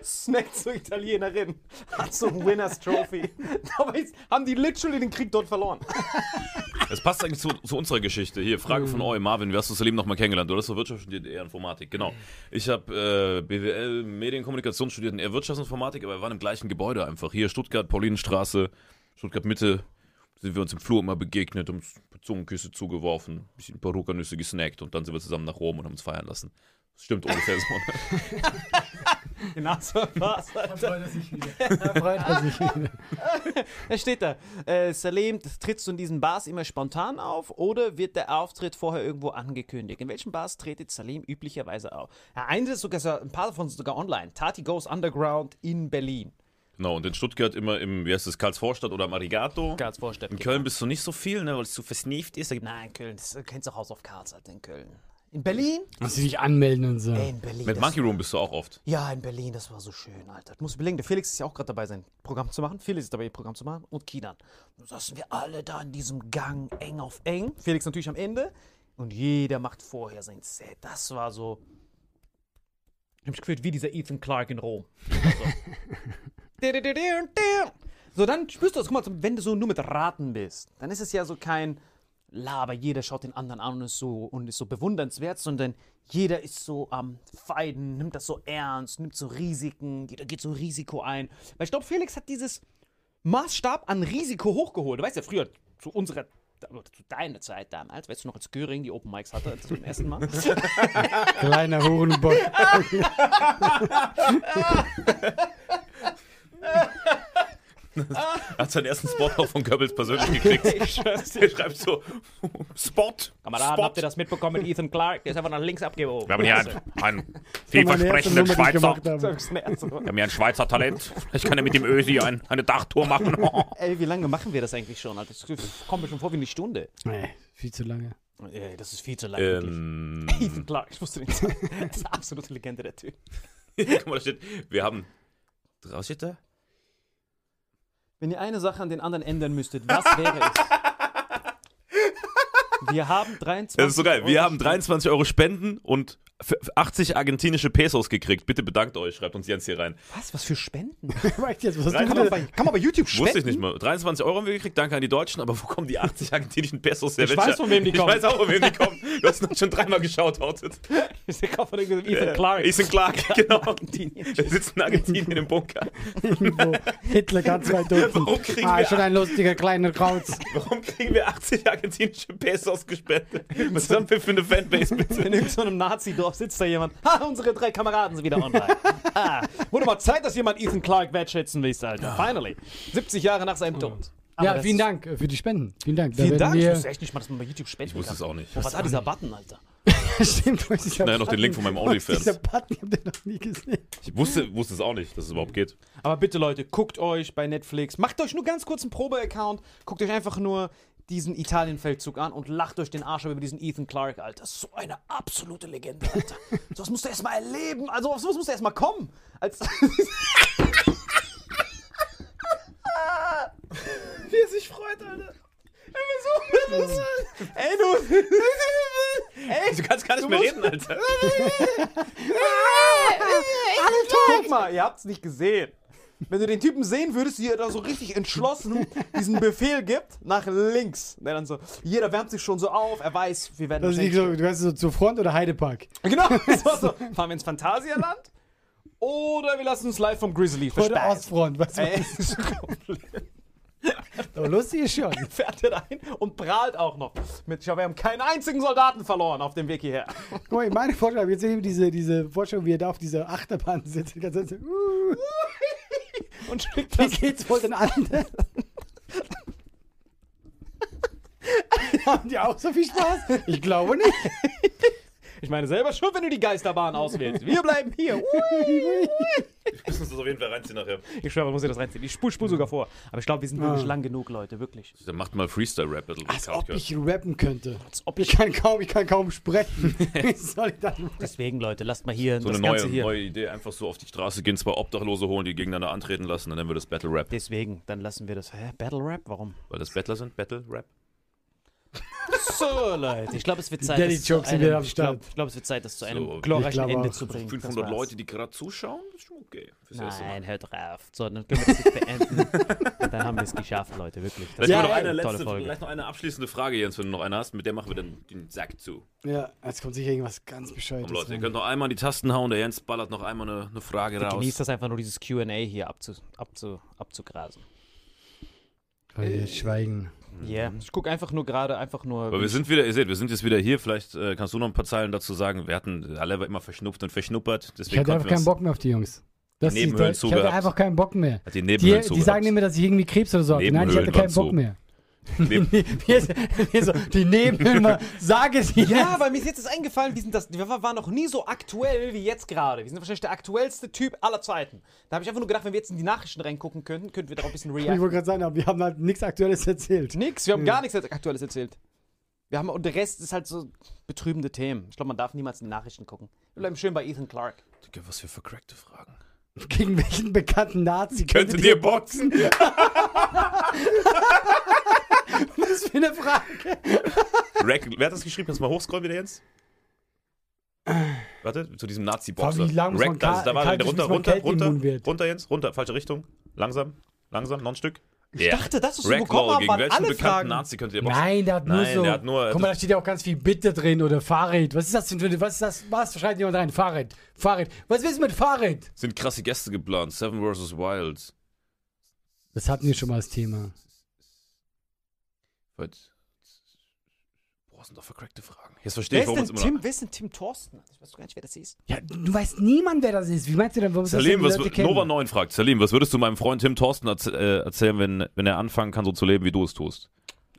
Snackt zur Italienerin, hat so ein Winners Trophy. Dabei haben die literally den Krieg dort verloren. Das passt eigentlich zu, zu unserer Geschichte. Hier, Frage von euch, Marvin, wie hast du Salim noch mal kennengelernt? Du hast Wirtschaft studiert, eher Informatik. Genau. Ich habe äh, BWL, Medienkommunikation studiert und eher Wirtschaftsinformatik, aber wir waren im gleichen Gebäude einfach. Hier, Stuttgart, Paulinenstraße, Stuttgart Mitte. Sind wir uns im Flur immer begegnet, uns Zungenküsse zugeworfen, ein bisschen Perukernüsse gesnackt und dann sind wir zusammen nach Rom und haben uns feiern lassen. Das stimmt ungefähr so. ne? Genau so war's. Alter. freut er sich wieder. Da freut er sich wieder. Da steht da, äh, Salem, trittst du in diesen Bars immer spontan auf oder wird der Auftritt vorher irgendwo angekündigt? In welchen Bars tretet Salem üblicherweise auf? Ja, eines ist sogar, so- ein paar davon sind sogar online. Tati Goes Underground in Berlin. Genau, und in Stuttgart immer im, wie heißt das, Karlsvorstadt oder Marigato. Ganz Vorstadt. In Köln bist du nicht so viel, ne, weil es zu versnieft ist. Da Nein, Köln. Das du kennst du House of Cards halt in Köln. In Berlin? Musst du dich anmelden und so. Ey, in Berlin. Mit das- Monkey Room bist du auch oft. Ja, in Berlin, das war so schön, Alter. Du musst überlegen, der Felix ist ja auch gerade dabei, sein Programm zu machen. Felix ist dabei, ihr Programm zu machen. Und Kinan. Da saßen wir alle da in diesem Gang, eng auf eng. Felix natürlich am Ende. Und jeder macht vorher sein Set. Das war so. Ich hab mich gefühlt wie dieser Ethan Clark in Rom. So. so, dann spürst du das. Guck mal, wenn du so nur mit Raten bist, dann ist es ja so kein Laber, jeder schaut den anderen an und ist so, und ist so bewundernswert, sondern jeder ist so am Feiden, nimmt das so ernst, nimmt so Risiken, jeder geht so Risiko ein. Weil ich glaube, Felix hat dieses Maßstab an Risiko hochgeholt. Du weißt ja, früher zu unserer, zu deiner Zeit damals, weißt du noch, als Göring die Open Mics hatte, zum ersten Mal. Kleiner Hurenbock. Hat seinen ersten Spot auch von Goebbels persönlich gekriegt. Der schreibt so, Spot, Kameraden, Spot. habt ihr das mitbekommen mit Ethan Clark? Der ist einfach nach links abgebogen. Wir haben hier einen, einen vielversprechenden Schweizer. Wir haben hier ein Schweizer Talent. Vielleicht kann er mit dem Ösi ein, eine Dachtour machen. Ey, wie lange machen wir das eigentlich schon? Das kommt mir schon vor wie eine Stunde. Nee, viel zu lange. Ey, das ist viel zu lang. wirklich. ähm, Ethan Clark, ich wusste nicht sagen. Das ist eine absolute Legende, der Typ. guck mal, da steht, wir haben. Was steht da? Wenn ihr eine Sache an den anderen ändern müsstet, was wäre es? Wir haben 23 Das ist so geil. Wir Euro haben 23 Euro Spenden und f- 80 argentinische Pesos gekriegt. Bitte bedankt euch, schreibt uns Jens hier rein. Was? Was für Spenden? Jetzt, was hast Rein- du Kann man bei, kann man bei YouTube spenden? Wusste ich nicht mal. 23 Euro haben wir gekriegt, danke an die Deutschen, aber wo kommen die 80 argentinischen Pesos her? Ich weiß, von wem die ich kommen. Ich weiß auch, von wem die kommen. Du hast uns schon dreimal geschaut, outet. Ich sehe von Ethan Clark. Ethan Clark, genau. Wir sitzen in Argentinien im Bunker. Irgendwo. Hitler ganz weit unten. Warum kriegen Ah, wir- schon ein lustiger kleiner Krauz. Warum kriegen wir 80 argentinische Pesos gespendet? Was haben wir für eine Fanbase, bitte? In irgendeinem Nazi-Dorf sitzt da jemand. Ha, unsere drei Kameraden sind wieder online. Ah, wurde mal Zeit, dass jemand Ethan Clark wertschätzen will, Alter. Finally. 70 Jahre nach seinem Tod. Aber Ja, vielen Dank äh, für die Spenden. Vielen Dank. Da Vielen Dank. Ich wusste echt nicht mal, dass man bei YouTube spenden Ich wusste kann. es auch nicht. Was hat dieser Button, Alter? Stimmt, ich Naja, noch den Link von meinem OnlyFans. Dieser Button, ich hab den noch nie gesehen. Ich wusste, wusste es auch nicht, dass es überhaupt geht. Aber bitte, Leute, guckt euch bei Netflix, macht euch nur ganz kurz einen Probe-Account, guckt euch einfach nur diesen Italien-Feldzug an und lacht euch den Arsch über diesen Ethan Clark, Alter. So eine absolute Legende, Alter. sowas musst du erstmal erleben. Also, auf sowas musst du erstmal kommen. Als Wie er sich freut, Alter. Ey, du. Ey, Du kannst gar nicht mehr reden, Alter. Guck mal, ihr habt's nicht gesehen. Wenn du den Typen sehen würdest, wie er da so richtig entschlossen diesen Befehl gibt, nach links. Der dann so, jeder wärmt sich schon so auf, er weiß, wir werden Das ist nicht so, du kannst so zu Front oder Heidepark. Genau, war so. Fahren wir ins Phantasialand? Oder wir lassen uns live vom Grizzly Oder versperren. Ostfront. Was Ey, weiß Aber lustig ist schon. fährt er rein und prahlt auch noch. Mit, schau, wir haben keinen einzigen Soldaten verloren auf dem Weg hierher. Guck mal, meine Vorstellung, jetzt eben diese, diese Vorstellung, wie er da auf dieser Achterbahn sitzt. Die ganze Zeit so, uh, Und schickt wie das. geht's wohl den anderen? Haben die auch so viel Spaß? Ich glaube nicht. Ich meine, selber schon, wenn du die Geisterbahn auswählst. Wir bleiben hier. Wir müssen uns das auf jeden Fall reinziehen nachher. Ich schwöre, man muss dir das reinziehen. Ich spul, spul sogar vor. Aber ich glaube, wir sind wirklich lang genug, Leute, wirklich. Dann macht mal Freestyle-Rap-Battle. Als ob ich rappen könnte. Als ob Ich kann kaum, ich kann kaum sprechen. Wie soll ich das machen? Deswegen, Leute, lasst mal hier So das eine Ganze neue, hier. neue Idee, einfach so auf die Straße gehen, zwei Obdachlose holen, die gegeneinander antreten lassen, dann nennen wir das Battle Rap. Deswegen, dann lassen wir das. Hä? Battle Rap? Warum? Weil das Battler sind, Battle Rap. So, Leute. Ich glaube, es wird Zeit, das zu einem, ich glaub, ich glaube, es wird Zeit, das zu einem So, glorreichen ich Ende auch. zu bringen. Das 500 war's. Leute, die gerade zuschauen, ist schon okay. Fürs erste Mal. Nein, hört drauf. So, dann können wir das jetzt beenden. Dann haben wir es geschafft, Leute, wirklich. Das Vielleicht, war noch eine eine tolle letzte, Folge. vielleicht noch eine abschließende Frage, Jens, wenn du noch eine hast. Mit der machen wir dann den Sack zu. Ja, jetzt kommt sicher irgendwas ganz bescheuertes. Komm, Leute, ihr könnt noch einmal in die Tasten hauen. Der Jens ballert noch einmal eine, eine Frage raus. Genießt das einfach nur, dieses Q&A hier abzu, abzu, abzugrasen. Jetzt schweigen. Ja, ich gucke einfach nur gerade, einfach nur... Aber wir sind wieder, ihr seht, wir sind jetzt wieder hier. Vielleicht äh, kannst du noch ein paar Zeilen dazu sagen. Wir hatten alle immer verschnupft und verschnuppert. Ich Deswegen hatte konnten einfach keinen Bock mehr auf die Jungs. Das Die ist- Nebenhöhlen ich zu hatte einfach keinen Bock mehr. Hat die Die, Nebenhöhlen die sagen immer, dass ich irgendwie Krebs oder so habe. Nein, ich hatte keinen Bock zu. mehr. Hier ist- hier so, die Nebenhöhlen, sage sie Ja, jetzt. weil mir ist jetzt das eingefallen, wir, sind das, wir waren noch nie so aktuell wie jetzt gerade. Wir sind wahrscheinlich der aktuellste Typ aller Zeiten. Da habe ich einfach nur gedacht, wenn wir jetzt in die Nachrichten reingucken könnten, könnten wir darauf ein bisschen Ich reagieren. wollte gerade sagen, aber wir haben halt nichts Aktuelles erzählt. Nix, wir haben gar nichts Aktuelles erzählt. Wir haben, und der Rest ist halt so betrübende Themen. Ich glaube, man darf niemals in die Nachrichten gucken. Wir bleiben schön bei Ethan Clark. Digga, was für vercrackte Fragen. Gegen welchen bekannten Nazi Könntet ihr boxen? Was für eine Frage. Rack, wer hat das geschrieben? Kannst du mal hochscrollen wieder, Jens? Warte, zu diesem Nazi-Boxer. Man da, da war der runter, runter, runter, wird? runter, Jens, runter, falsche Richtung. Langsam, langsam, noch ein Stück. Ich dachte, das, was wir bekommen haben, gegen welchen bekannten Fragen. Nazi könnt ihr boxen? Nein, der hat nur Nein, so. der hat nur- Guck mal, da steht ja auch ganz viel Bitte drin oder Fahrrad. Was ist das denn für eine. Was ist das? Was schreibt jemand rein? Fahrrad. Fahrrad. Was willst du mit Fahrrad? Sind krasse Gäste geplant. Seven vs. Wild. Das hatten wir schon mal als Thema. Boah, sind doch vercrackte Fragen. Jetzt verstehe ich, warum es immer Tim, wer ist denn Tim Thorsten? Ich weiß gar nicht, wer das ist. Ja, du weißt niemand, wer das ist. Wie meinst du denn, warum ist das Salim, die was? Nova 9 fragt, Salim, was würdest du meinem Freund Tim Thorsten erzäh äh, erzählen, wenn, wenn er anfangen kann, so zu leben, wie du es tust?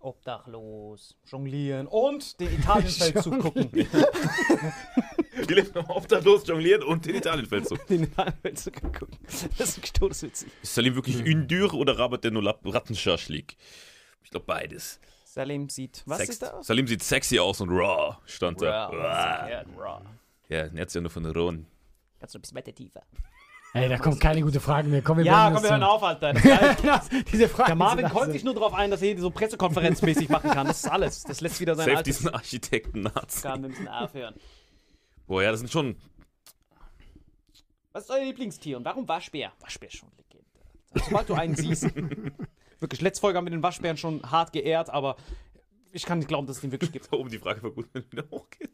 Obdachlos, jonglieren und den Italienfeldzug gucken. Die lebt noch obdachlos, jonglieren und den Italienfeldzug. den Italienfeldzug gucken. Das ist todeswitzig. Ist Salim wirklich Ündür oder Rabat der nur Rattenschaschlik? Ich glaube beides. Salim sieht, was Sex sieht da? Salim sieht sexy aus und raw, stand da. Raw. Raw. Ja, raw. Ja, jetzt ja nur von Rohn. Kannst du ein bisschen weiter tiefer. Ey, da kommen keine guten Fragen mehr. Komm, wir Ja, komm, wir hören auf, Alter. Diese Frage. Der Marvin konnte sich nur darauf ein, dass er hier so pressekonferenzmäßig machen kann. Das ist alles. Das lässt wieder sein Save altes diesen Architekten Nazi. Garn, wir müssen aufhören. Boah, ja, das sind schon. Was ist euer Lieblingstier und warum Waschbär? Waschbär ist schon Legende. Also, sobald du einen siehst. Wirklich, letzte Folge haben wir den Waschbären schon hart geehrt, aber ich kann nicht glauben, dass es den wirklich gibt. Da oben die Frage war gut, wenn du wieder hochgehst.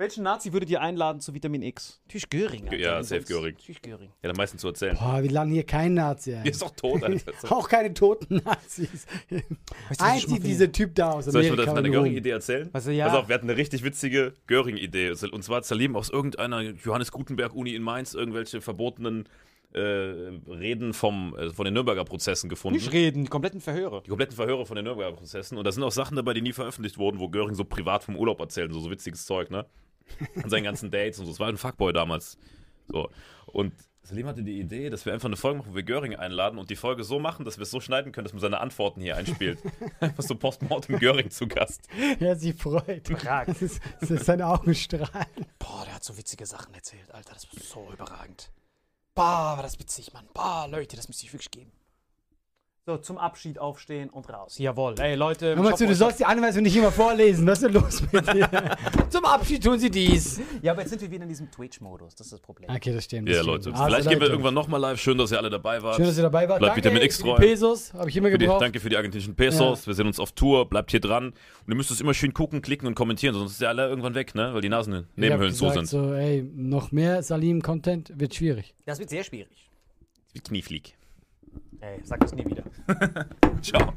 Welchen Nazi würdet ihr einladen zu Vitamin X? Natürlich Göring. Alter. Ja, safe? Göring. Natürlich Göring. Ja, am meisten zu erzählen. Boah, wir landen hier keinen Nazi ein. Der ist doch tot, Alter. Auch keine toten Nazis. Weißt du, was ich Eins sieht dieser Typ da aus Soll ich mal das meine. Göring-Idee erzählen? Also, ja. Pass auf, wir hatten eine richtig witzige Göring-Idee. Und zwar Salim aus irgendeiner Johannes Gutenberg-Uni in Mainz irgendwelche verbotenen äh, Reden vom, äh, von den Nürnberger Prozessen gefunden. Nicht reden, die kompletten Verhöre. die kompletten Verhöre von den Nürnberger Prozessen. Und da sind auch Sachen dabei, die nie veröffentlicht wurden, wo Göring so privat vom Urlaub erzählt, so, so witziges Zeug, ne? An seinen ganzen Dates und so. Das war ein Fuckboy damals. So. Und Salim hatte die Idee, dass wir einfach eine Folge machen, wo wir Göring einladen und die Folge so machen, dass wir es so schneiden können, dass man seine Antworten hier einspielt. einfach so Postmortem Göring zu Gast. Ja, sie freut. Das ist, das ist seine Augen strahlen. Boah, der hat so witzige Sachen erzählt, Alter. Das war so überragend. Bah, war das witzig, Mann. Bah, Leute, das müsste ich wirklich geben. So, zum Abschied aufstehen und raus. Jawohl. Ey, Leute. Hör mal zu, du sollst die Anweisung nicht immer vorlesen. Was ist denn los mit dir? Zum Abschied tun sie dies. Ja, aber jetzt sind wir wieder in diesem Twitch-Modus. Das ist das Problem. Okay, das stimmt. Das Ja, stimmt. Leute. Also, Vielleicht gehen wir Leute, irgendwann nochmal live. Schön, dass ihr alle dabei wart. Schön, dass ihr dabei wart. Bleibt Vitamin X treu. Pesos, habe ich immer Für die, gebraucht. danke für die argentinischen Pesos. Wir sehen uns auf Tour. Bleibt hier dran. Und ihr müsst es immer schön gucken, klicken und kommentieren, sonst ist ihr alle irgendwann weg, ne? Weil die Nasen Nebenhöhlen zu sind. So, ey, noch mehr Salim-Content wird schwierig. Das wird sehr schwierig. Wie Knieflieg. Ey, sag das nie wieder. Ciao.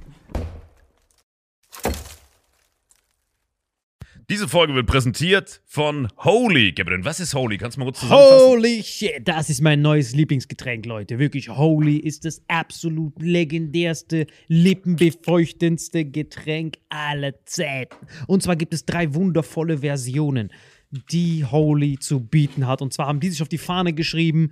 Diese Folge wird präsentiert von Holy. Gabriel, was ist Holy? Kannst du mal kurz zusammenfassen? Holy shit, das ist mein neues Lieblingsgetränk, Leute. Wirklich, Holy ist das absolut legendärste, lippenbefeuchtendste Getränk aller Zeiten. Und zwar gibt es drei wundervolle Versionen, die Holy zu bieten hat. Und zwar haben die sich auf die Fahne geschrieben: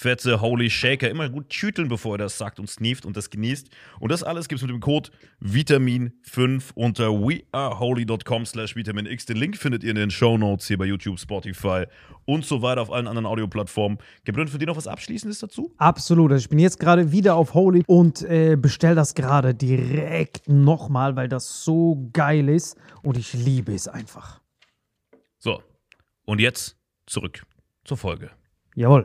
fette Holy Shaker. Immer gut schütteln, bevor ihr das sagt und sneeft und das genießt. Und das alles gibt es mit dem Code Vitamin5 unter weareholy.com slash vitaminx. Den Link findet ihr in den Show Notes hier bei YouTube, Spotify und so weiter auf allen anderen Audioplattformen. Gebrünn, für dich noch was Abschließendes dazu? Absolut. Also ich bin jetzt gerade wieder auf Holy und äh, bestell das gerade direkt nochmal, weil das so geil ist und ich liebe es einfach. So, und jetzt zurück zur Folge. Jawohl.